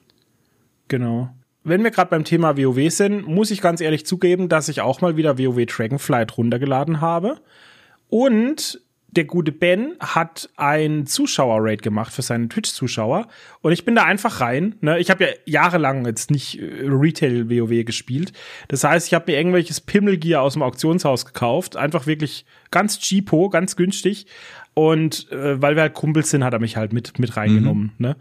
Genau wenn wir gerade beim Thema WoW sind, muss ich ganz ehrlich zugeben, dass ich auch mal wieder WoW Dragonflight runtergeladen habe. Und der gute Ben hat ein Zuschauer-Raid gemacht für seine Twitch-Zuschauer. Und ich bin da einfach rein. Ne? Ich habe ja jahrelang jetzt nicht äh, Retail-WoW gespielt. Das heißt, ich habe mir irgendwelches Pimmelgear aus dem Auktionshaus gekauft. Einfach wirklich ganz cheapo, ganz günstig. Und äh, weil wir halt Kumpels sind, hat er mich halt mit, mit reingenommen. Mhm. Ne?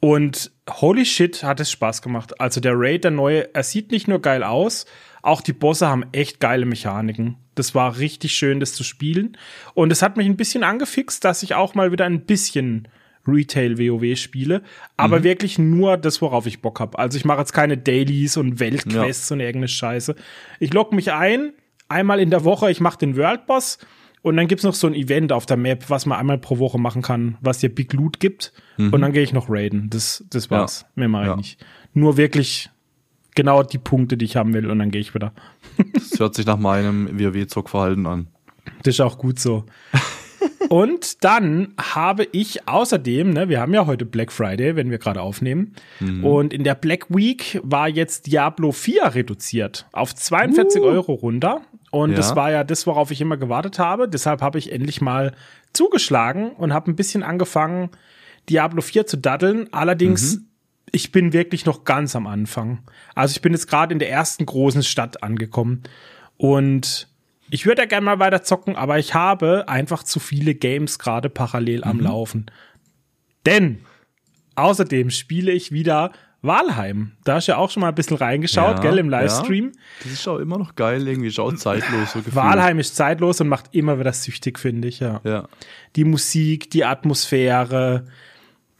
Und holy shit, hat es Spaß gemacht. Also der Raid, der neue, er sieht nicht nur geil aus, auch die Bosse haben echt geile Mechaniken. Das war richtig schön, das zu spielen. Und es hat mich ein bisschen angefixt, dass ich auch mal wieder ein bisschen Retail-WoW spiele, aber mhm. wirklich nur das, worauf ich Bock habe. Also ich mache jetzt keine Dailies und Weltquests ja. und irgendeine Scheiße. Ich logge mich ein, einmal in der Woche, ich mache den World Boss und dann gibt's noch so ein Event auf der Map, was man einmal pro Woche machen kann, was dir Big Loot gibt. Mhm. Und dann gehe ich noch raiden. Das, das war's. Ja. Mehr mache ich ja. nicht. Nur wirklich genau die Punkte, die ich haben will, und dann gehe ich wieder. das hört sich nach meinem WoW-Zockverhalten an. Das ist auch gut so. [laughs] und dann habe ich außerdem, ne, wir haben ja heute Black Friday, wenn wir gerade aufnehmen. Mhm. Und in der Black Week war jetzt Diablo 4 reduziert auf 42 uh. Euro runter. Und ja. das war ja das, worauf ich immer gewartet habe. Deshalb habe ich endlich mal zugeschlagen und habe ein bisschen angefangen, Diablo 4 zu daddeln. Allerdings mhm. ich bin wirklich noch ganz am Anfang. Also ich bin jetzt gerade in der ersten großen Stadt angekommen und ich würde ja gerne mal weiter zocken, aber ich habe einfach zu viele Games gerade parallel am mhm. Laufen. Denn außerdem spiele ich wieder Walheim. Da hast du ja auch schon mal ein bisschen reingeschaut, ja, gell, im Livestream. Ja. Das ist auch immer noch geil, irgendwie schaut zeitlos so gefühlt. Walheim ist zeitlos und macht immer wieder süchtig, finde ich, ja. ja. Die Musik, die Atmosphäre,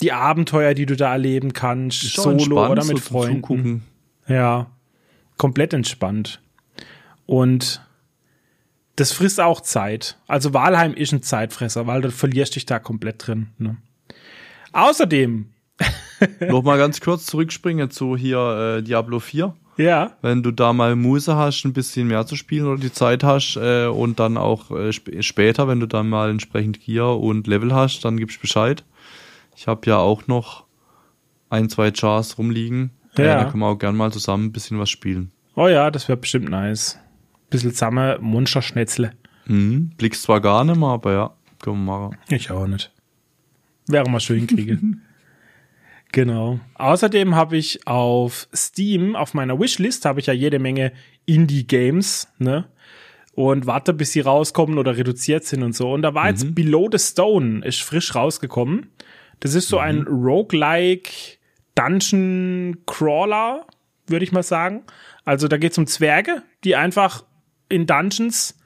die Abenteuer, die du da erleben kannst, solo oder mit so Freunden. Ja, komplett entspannt. Und das frisst auch Zeit. Also Walheim ist ein Zeitfresser, weil du verlierst dich da komplett drin. Ne? Außerdem. [laughs] Noch mal ganz kurz zurückspringen zu hier äh, Diablo 4. Ja. Wenn du da mal Muse hast, ein bisschen mehr zu spielen oder die Zeit hast äh, und dann auch äh, sp später, wenn du dann mal entsprechend Gear und Level hast, dann gibst Bescheid. Ich habe ja auch noch ein, zwei Chars rumliegen. Ja. Äh, da können wir auch gern mal zusammen ein bisschen was spielen. Oh ja, das wäre bestimmt nice bisschen zusammen Monsterschnätzle. Mhm. Blickst zwar gar nicht mehr, aber ja, können wir machen. Ich auch nicht. Wäre mal schön kriege. [laughs] genau. Außerdem habe ich auf Steam, auf meiner Wishlist, habe ich ja jede Menge Indie-Games, ne? Und warte, bis sie rauskommen oder reduziert sind und so. Und da war mhm. jetzt Below the Stone, ist frisch rausgekommen. Das ist so mhm. ein Roguelike Dungeon Crawler, würde ich mal sagen. Also da geht es um Zwerge, die einfach in Dungeons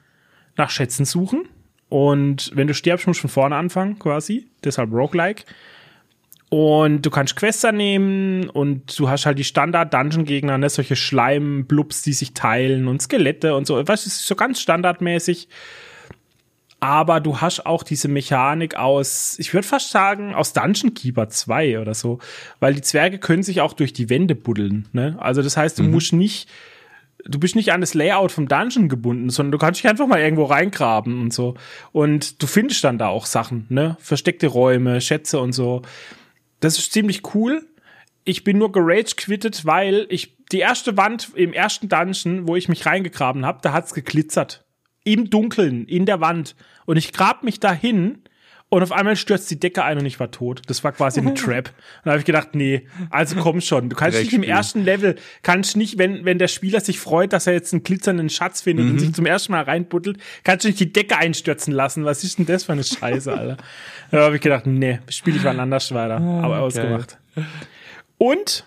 nach Schätzen suchen. Und wenn du stirbst, musst du von vorne anfangen, quasi. Deshalb Roguelike. Und du kannst Quests nehmen und du hast halt die Standard-Dungeon-Gegner, ne? solche Schleimblubs, die sich teilen und Skelette und so. Was ist so ganz standardmäßig. Aber du hast auch diese Mechanik aus, ich würde fast sagen, aus Dungeon Keeper 2 oder so. Weil die Zwerge können sich auch durch die Wände buddeln. Ne? Also das heißt, du mhm. musst nicht du bist nicht an das Layout vom Dungeon gebunden, sondern du kannst dich einfach mal irgendwo reingraben und so. Und du findest dann da auch Sachen, ne? Versteckte Räume, Schätze und so. Das ist ziemlich cool. Ich bin nur gerage quittet, weil ich die erste Wand im ersten Dungeon, wo ich mich reingegraben habe, da hat's geglitzert. Im Dunkeln, in der Wand. Und ich grab mich dahin und auf einmal stürzt die Decke ein und ich war tot. Das war quasi eine [laughs] Trap. Und da habe ich gedacht, nee, also komm schon. Du kannst nicht im ersten Level, kannst nicht, wenn, wenn der Spieler sich freut, dass er jetzt einen glitzernden Schatz findet mhm. und sich zum ersten Mal reinbuddelt, kannst du nicht die Decke einstürzen lassen. Was ist denn das für eine Scheiße, Alter? [laughs] da habe ich gedacht, nee, spiele ich mal anders weiter. Ah, Aber ausgemacht. Und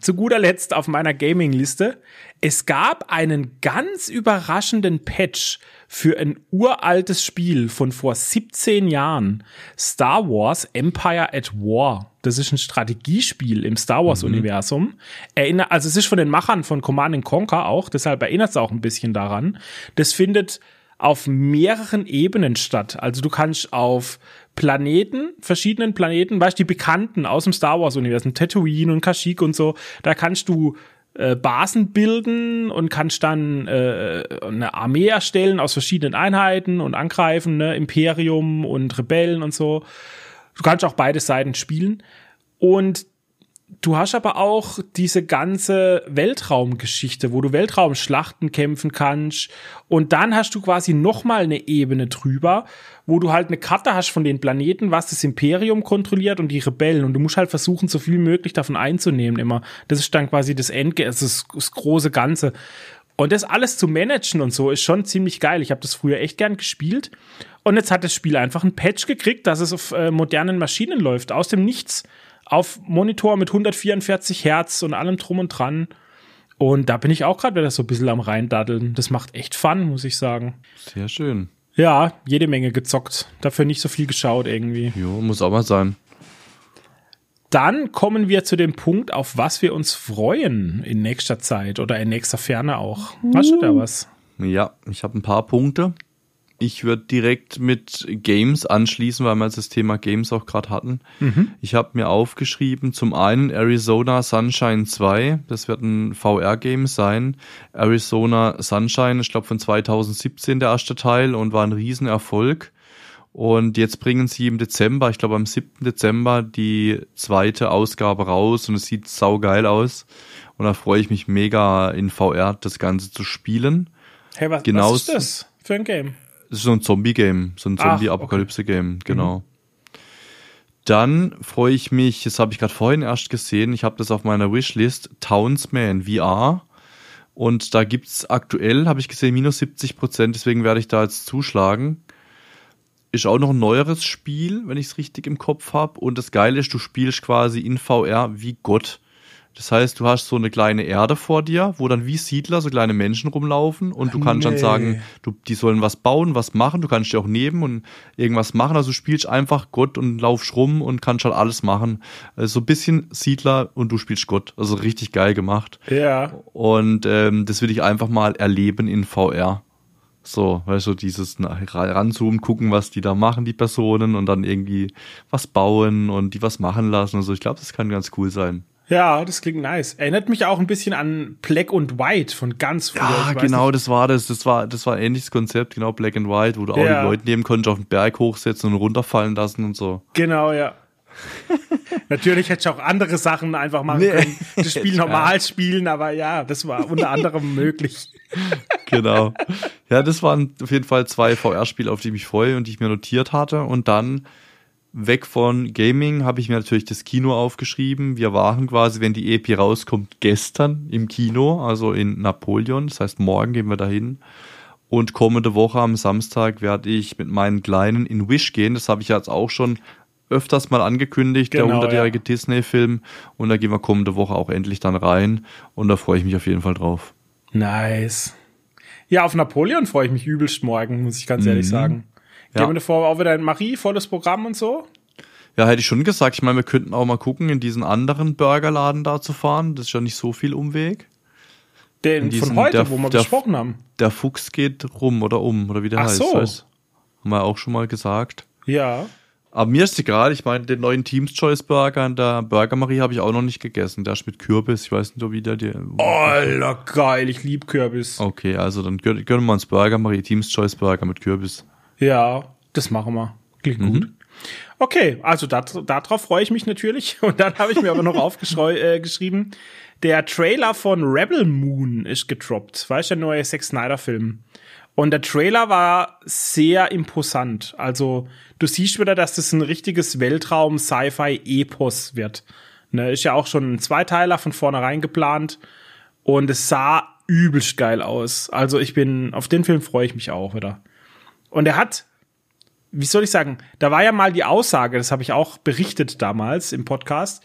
zu guter Letzt auf meiner Gaming-Liste, es gab einen ganz überraschenden Patch für ein uraltes Spiel von vor 17 Jahren. Star Wars Empire at War. Das ist ein Strategiespiel im Star Wars mhm. Universum. Erinner, also es ist von den Machern von Command Conquer auch, deshalb erinnert es auch ein bisschen daran. Das findet auf mehreren Ebenen statt. Also du kannst auf Planeten, verschiedenen Planeten, weißt du, die bekannten aus dem Star Wars Universum, Tatooine und Kashyyyk und so, da kannst du äh, Basen bilden und kannst dann äh, eine Armee erstellen aus verschiedenen Einheiten und angreifen, ne? Imperium und Rebellen und so. Du kannst auch beide Seiten spielen. Und du hast aber auch diese ganze Weltraumgeschichte, wo du Weltraumschlachten kämpfen kannst. Und dann hast du quasi noch mal eine Ebene drüber, wo du halt eine Karte hast von den Planeten, was das Imperium kontrolliert und die Rebellen. Und du musst halt versuchen, so viel möglich davon einzunehmen immer. Das ist dann quasi das Endge, also das, das große Ganze. Und das alles zu managen und so ist schon ziemlich geil. Ich habe das früher echt gern gespielt. Und jetzt hat das Spiel einfach ein Patch gekriegt, dass es auf äh, modernen Maschinen läuft, aus dem Nichts auf Monitor mit 144 Hertz und allem drum und dran. Und da bin ich auch gerade wieder so ein bisschen am reindaddeln. Das macht echt Fun, muss ich sagen. Sehr schön. Ja, jede Menge gezockt. Dafür nicht so viel geschaut irgendwie. Jo, muss auch mal sein. Dann kommen wir zu dem Punkt, auf was wir uns freuen in nächster Zeit oder in nächster Ferne auch. Hast du da was? Ja, ich habe ein paar Punkte. Ich würde direkt mit Games anschließen, weil wir jetzt das Thema Games auch gerade hatten. Mhm. Ich habe mir aufgeschrieben, zum einen Arizona Sunshine 2, das wird ein VR-Game sein. Arizona Sunshine, ich glaube von 2017 der erste Teil und war ein Riesenerfolg. Und jetzt bringen sie im Dezember, ich glaube am 7. Dezember, die zweite Ausgabe raus und es sieht saugeil aus. Und da freue ich mich mega in VR das Ganze zu spielen. Hey, was, was ist das für ein Game? Es ist so ein Zombie-Game, so ein Zombie-Apokalypse-Game, okay. genau. Mhm. Dann freue ich mich, das habe ich gerade vorhin erst gesehen, ich habe das auf meiner Wishlist, Townsman VR. Und da gibt's aktuell, habe ich gesehen, minus 70 Prozent, deswegen werde ich da jetzt zuschlagen. Ist auch noch ein neueres Spiel, wenn ich es richtig im Kopf habe. Und das Geile ist, du spielst quasi in VR wie Gott. Das heißt, du hast so eine kleine Erde vor dir, wo dann wie Siedler so kleine Menschen rumlaufen und du kannst Nee. dann sagen, du, die sollen was bauen, was machen, du kannst dich auch neben und irgendwas machen. Also du spielst einfach Gott und laufst rum und kannst halt alles machen. Also so ein bisschen Siedler und du spielst Gott. Also richtig geil gemacht. Ja. Und ähm, das will ich einfach mal erleben in VR. So, weißt du, dieses ranzoomen, gucken, was die da machen, die Personen, und dann irgendwie was bauen und die was machen lassen und so. Ich glaube, das kann ganz cool sein. Ja, das klingt nice. Erinnert mich auch ein bisschen an Black und White von ganz früher. Ja, genau, nicht. das war das. Das war, das war ein ähnliches Konzept, genau, Black and White, wo du auch Ja. die Leute nehmen konntest, auf den Berg hochsetzen und runterfallen lassen und so. Genau, ja. [laughs] Natürlich hätte ich auch andere Sachen einfach machen Nee. können. [laughs] Das Spiel normal spielen, aber ja, das war unter anderem [laughs] möglich. Genau. Ja, das waren auf jeden Fall zwei VR-Spiele, auf die ich mich freue und die ich mir notiert hatte. Und dann weg von Gaming habe ich mir natürlich das Kino aufgeschrieben. Wir waren quasi, wenn die EP rauskommt, gestern im Kino, also in Napoleon. Das heißt, morgen gehen wir dahin. Und kommende Woche am Samstag werde ich mit meinen Kleinen in Wish gehen. Das habe ich jetzt auch schon öfters mal angekündigt, der Genau, 100-jährige ja. Disney-Film. Und da gehen wir kommende Woche auch endlich dann rein. Und da freue ich mich auf jeden Fall drauf. Nice. Ja, auf Napoleon freue ich mich übelst morgen, muss ich ganz ehrlich sagen. Ja. Gehen wir davor auch wieder in Marie, volles Programm und so? Ja, hätte ich schon gesagt. Ich meine, wir könnten auch mal gucken, in diesen anderen Burgerladen da zu fahren. Das ist ja nicht so viel Umweg. Den In diesem- von heute, der- wo wir der- besprochen haben. Der Fuchs geht rum oder um, oder wie der Ach heißt. so. Haben wir auch schon mal gesagt. Ja. Aber mir ist egal. Ich meine, den neuen Teams Choice Burger an der Burger Marie habe ich auch noch nicht gegessen. Der ist mit Kürbis. Ich weiß nicht, ob wieder die. Alter, geil, ich lieb Kürbis. Okay, also dann gön- gönnen wir uns Burger Marie, Teams Choice Burger mit Kürbis. Ja, das machen wir. Klingt Mhm. gut. Okay, also da, darauf freue ich mich natürlich. [laughs] Und dann habe ich mir aber noch [laughs] aufgeschrieben, äh, der Trailer von Rebel Moon ist gedroppt. Weißt du, der neue Zack Snyder-Film. Und der Trailer war sehr imposant. Also du siehst wieder, dass das ein richtiges Weltraum-Sci-Fi-Epos wird. Ne, ist ja auch schon ein Zweiteiler von vornherein geplant. Und es sah übelst geil aus. Also ich bin, auf den Film freue ich mich auch wieder. Und er hat, wie soll ich sagen, da war ja mal die Aussage, das habe ich auch berichtet damals im Podcast,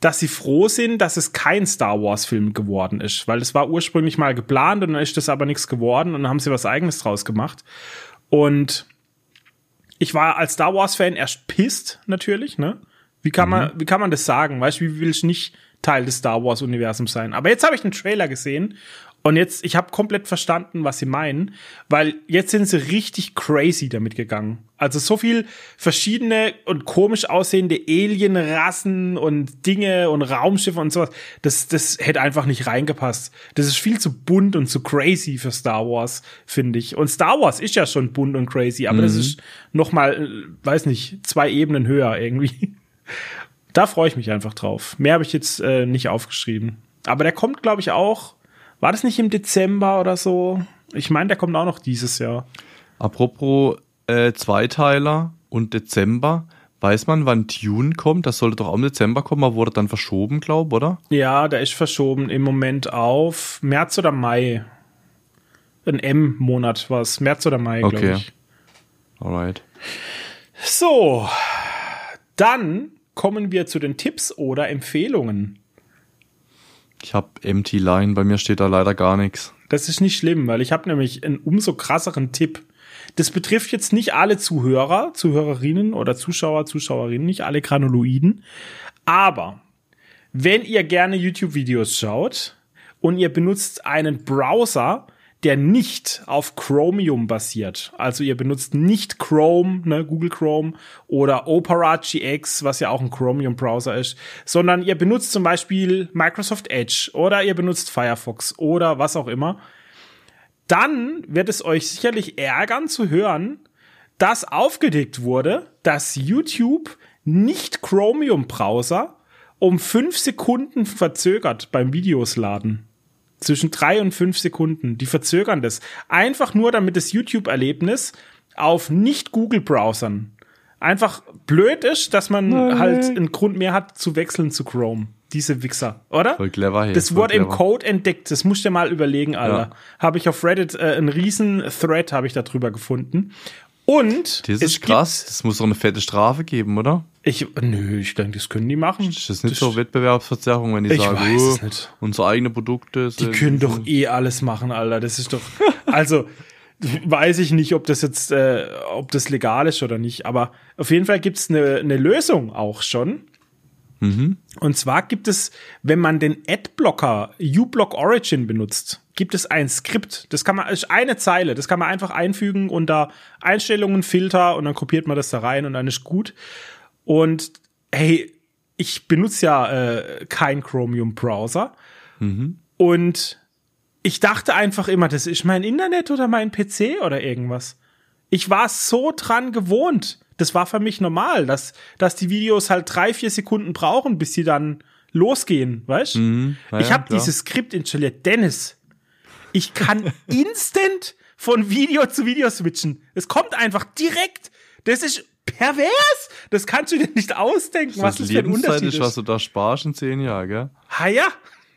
dass sie froh sind, dass es kein Star Wars Film geworden ist, weil es war ursprünglich mal geplant und dann ist das aber nichts geworden und dann haben sie was eigenes draus gemacht. Und ich war als Star Wars Fan erst pisst natürlich, ne? Wie kann man wie kann man das sagen? Weißt du, wie will ich nicht Teil des Star Wars Universums sein? Aber jetzt habe ich den Trailer gesehen und jetzt ich habe komplett verstanden, was sie meinen, weil jetzt sind sie richtig crazy damit gegangen. Also so viel verschiedene und komisch aussehende Alienrassen und Dinge und Raumschiffe und sowas. Das das hätte einfach nicht reingepasst. Das ist viel zu bunt und zu crazy für Star Wars, finde ich. Und Star Wars ist ja schon bunt und crazy, aber das ist noch mal, äh, weiß nicht, zwei Ebenen höher irgendwie. Da freue ich mich einfach drauf. Mehr habe ich jetzt äh, nicht aufgeschrieben. Aber der kommt, glaube ich, auch. War das nicht im Dezember oder so? Ich meine, der kommt auch noch dieses Jahr. Apropos äh, Zweiteiler und Dezember. Weiß man, wann Tune kommt? Das sollte doch auch im Dezember kommen, aber wurde dann verschoben, glaube oder? Ja, der ist verschoben im Moment auf März oder Mai. Ein M-Monat war es. März oder Mai, glaube Okay. ich. Alright. So, dann kommen wir zu den Tipps oder Empfehlungen. Ich habe Empty Line, bei mir steht da leider gar nichts. Das ist nicht schlimm, weil ich habe nämlich einen umso krasseren Tipp. Das betrifft jetzt nicht alle Zuhörer, Zuhörerinnen oder Zuschauer, Zuschauerinnen, nicht alle Granuloiden. Aber wenn ihr gerne YouTube-Videos schaut und ihr benutzt einen Browser, der nicht auf Chromium basiert, also ihr benutzt nicht Chrome, ne, Google Chrome oder Opera GX, was ja auch ein Chromium-Browser ist, sondern ihr benutzt zum Beispiel Microsoft Edge oder ihr benutzt Firefox oder was auch immer, dann wird es euch sicherlich ärgern zu hören, dass aufgedeckt wurde, dass YouTube nicht Chromium-Browser um fünf Sekunden verzögert beim Videos laden. Zwischen drei und fünf Sekunden. Die verzögern das. Einfach nur, damit das YouTube-Erlebnis auf nicht Google-Browsern einfach blöd ist, dass man Nein. halt einen Grund mehr hat zu wechseln zu Chrome. Diese Wichser, oder? Voll clever hier. Das wurde im. Code entdeckt. Das musst du dir mal überlegen, Alter. Ja. Habe ich auf Reddit äh, einen riesen Thread habe ich darüber gefunden. Und Das ist krass. Das muss doch eine fette Strafe geben, oder? Ich, nö, ich denke, das können die machen. Ist das nicht so Wettbewerbsverzerrung, wenn die Ich sagen, weiß oh, es nicht. unsere eigenen Produkte Die sind. können doch eh alles machen, Alter. Das ist doch. Also weiß ich nicht, ob das jetzt, äh, ob das legal ist oder nicht. Aber auf jeden Fall gibt's eine eine Lösung auch schon. Mhm. Und zwar gibt es, wenn man den Adblocker uBlock Origin benutzt, gibt es ein Skript. Das kann man, ist eine Zeile. Das kann man einfach einfügen unter Einstellungen, Filter und dann kopiert man das da rein und dann ist gut. Und hey, ich benutze ja äh, kein Chromium Browser. Und ich dachte einfach immer, das ist mein Internet oder mein PC oder irgendwas. Ich war so dran gewohnt. Das war für mich normal, dass, dass die Videos halt drei, vier Sekunden brauchen, bis sie dann losgehen, weißt? Mhm. Ja, ich habe dieses Skript installiert. Dennis, ich kann [laughs] instant von Video zu Video switchen. Es kommt einfach direkt. Das ist pervers. Das kannst du dir nicht ausdenken, was das das für ein Unterschied ist, was du da sparst in zehn Jahren, gell? Ah ja.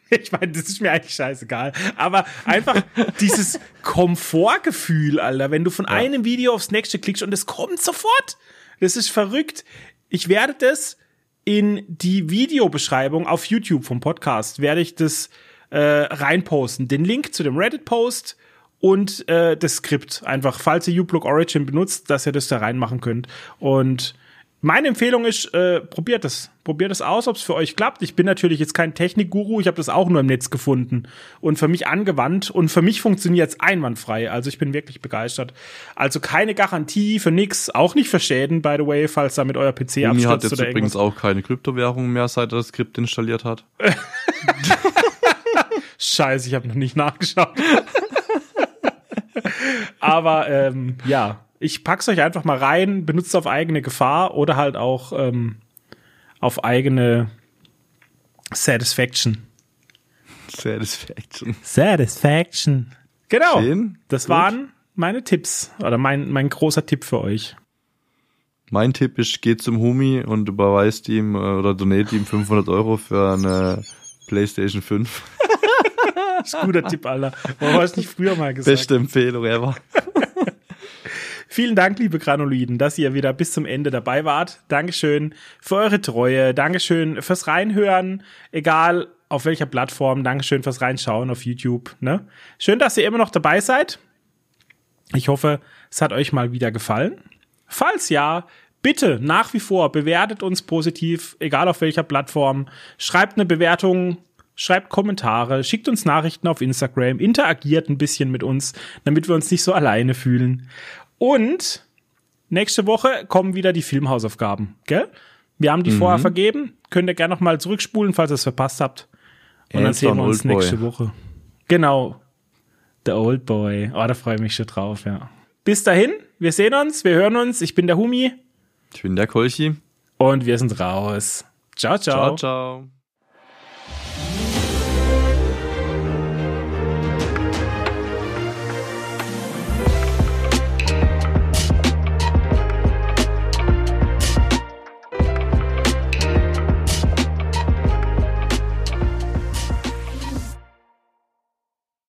Ich meine, das ist mir eigentlich scheißegal. Aber einfach [laughs] dieses Komfortgefühl, Alter, wenn du von einem Video aufs nächste klickst und es kommt sofort. Das ist verrückt. Ich werde das in die Videobeschreibung auf YouTube vom Podcast, werde ich das äh, reinposten. Den Link zu dem Reddit-Post und äh, das Skript. Einfach, falls ihr uBlock Origin benutzt, dass ihr das da reinmachen könnt. Und meine Empfehlung ist, äh, probiert es. Probiert es aus, ob es für euch klappt. Ich bin natürlich jetzt kein Technikguru, ich habe das auch nur im Netz gefunden und für mich angewandt und für mich funktioniert es einwandfrei. Also ich bin wirklich begeistert. Also keine Garantie für nix, auch nicht für Schäden, by the way, falls damit euer PC hat abstürzt jetzt oder übrigens irgendwas. auch keine Kryptowährung mehr, seit er das Skript installiert hat. [laughs] Scheiße, ich habe noch nicht nachgeschaut. [laughs] Aber ähm, ja, ich pack's euch einfach mal rein, benutzt auf eigene Gefahr oder halt auch ähm, auf eigene Satisfaction. Satisfaction. Satisfaction. Genau. Schön. Das Gut. waren meine Tipps oder mein, mein großer Tipp für euch. Mein Tipp ist, geht zum Humi und überweist ihm äh, oder donate ihm 500 Euro für eine PlayStation 5. [laughs] Das ist ein guter Tipp, Alter. Warum hast du nicht früher mal gesagt? Beste Empfehlung ever. [laughs] Vielen Dank, liebe Granuloiden, dass ihr wieder bis zum Ende dabei wart. Dankeschön für eure Treue. Dankeschön fürs Reinhören, egal auf welcher Plattform. Dankeschön fürs Reinschauen auf YouTube. Ne? Schön, dass ihr immer noch dabei seid. Ich hoffe, es hat euch mal wieder gefallen. Falls ja, bitte nach wie vor bewertet uns positiv, egal auf welcher Plattform. Schreibt eine Bewertung, schreibt Kommentare, schickt uns Nachrichten auf Instagram, interagiert ein bisschen mit uns, damit wir uns nicht so alleine fühlen. Und nächste Woche kommen wieder die Filmhausaufgaben, gell? Wir haben die vorher vergeben. Könnt ihr gerne noch mal zurückspulen, falls ihr es verpasst habt. Und dann sehen wir uns Oldboy. nächste Woche. Genau. The Old Boy. Oh, da freue ich mich schon drauf, ja. Bis dahin, wir sehen uns, wir hören uns. Ich bin der Humi Ich bin der Kolchi. und wir sind raus. Ciao, ciao. Ciao, ciao.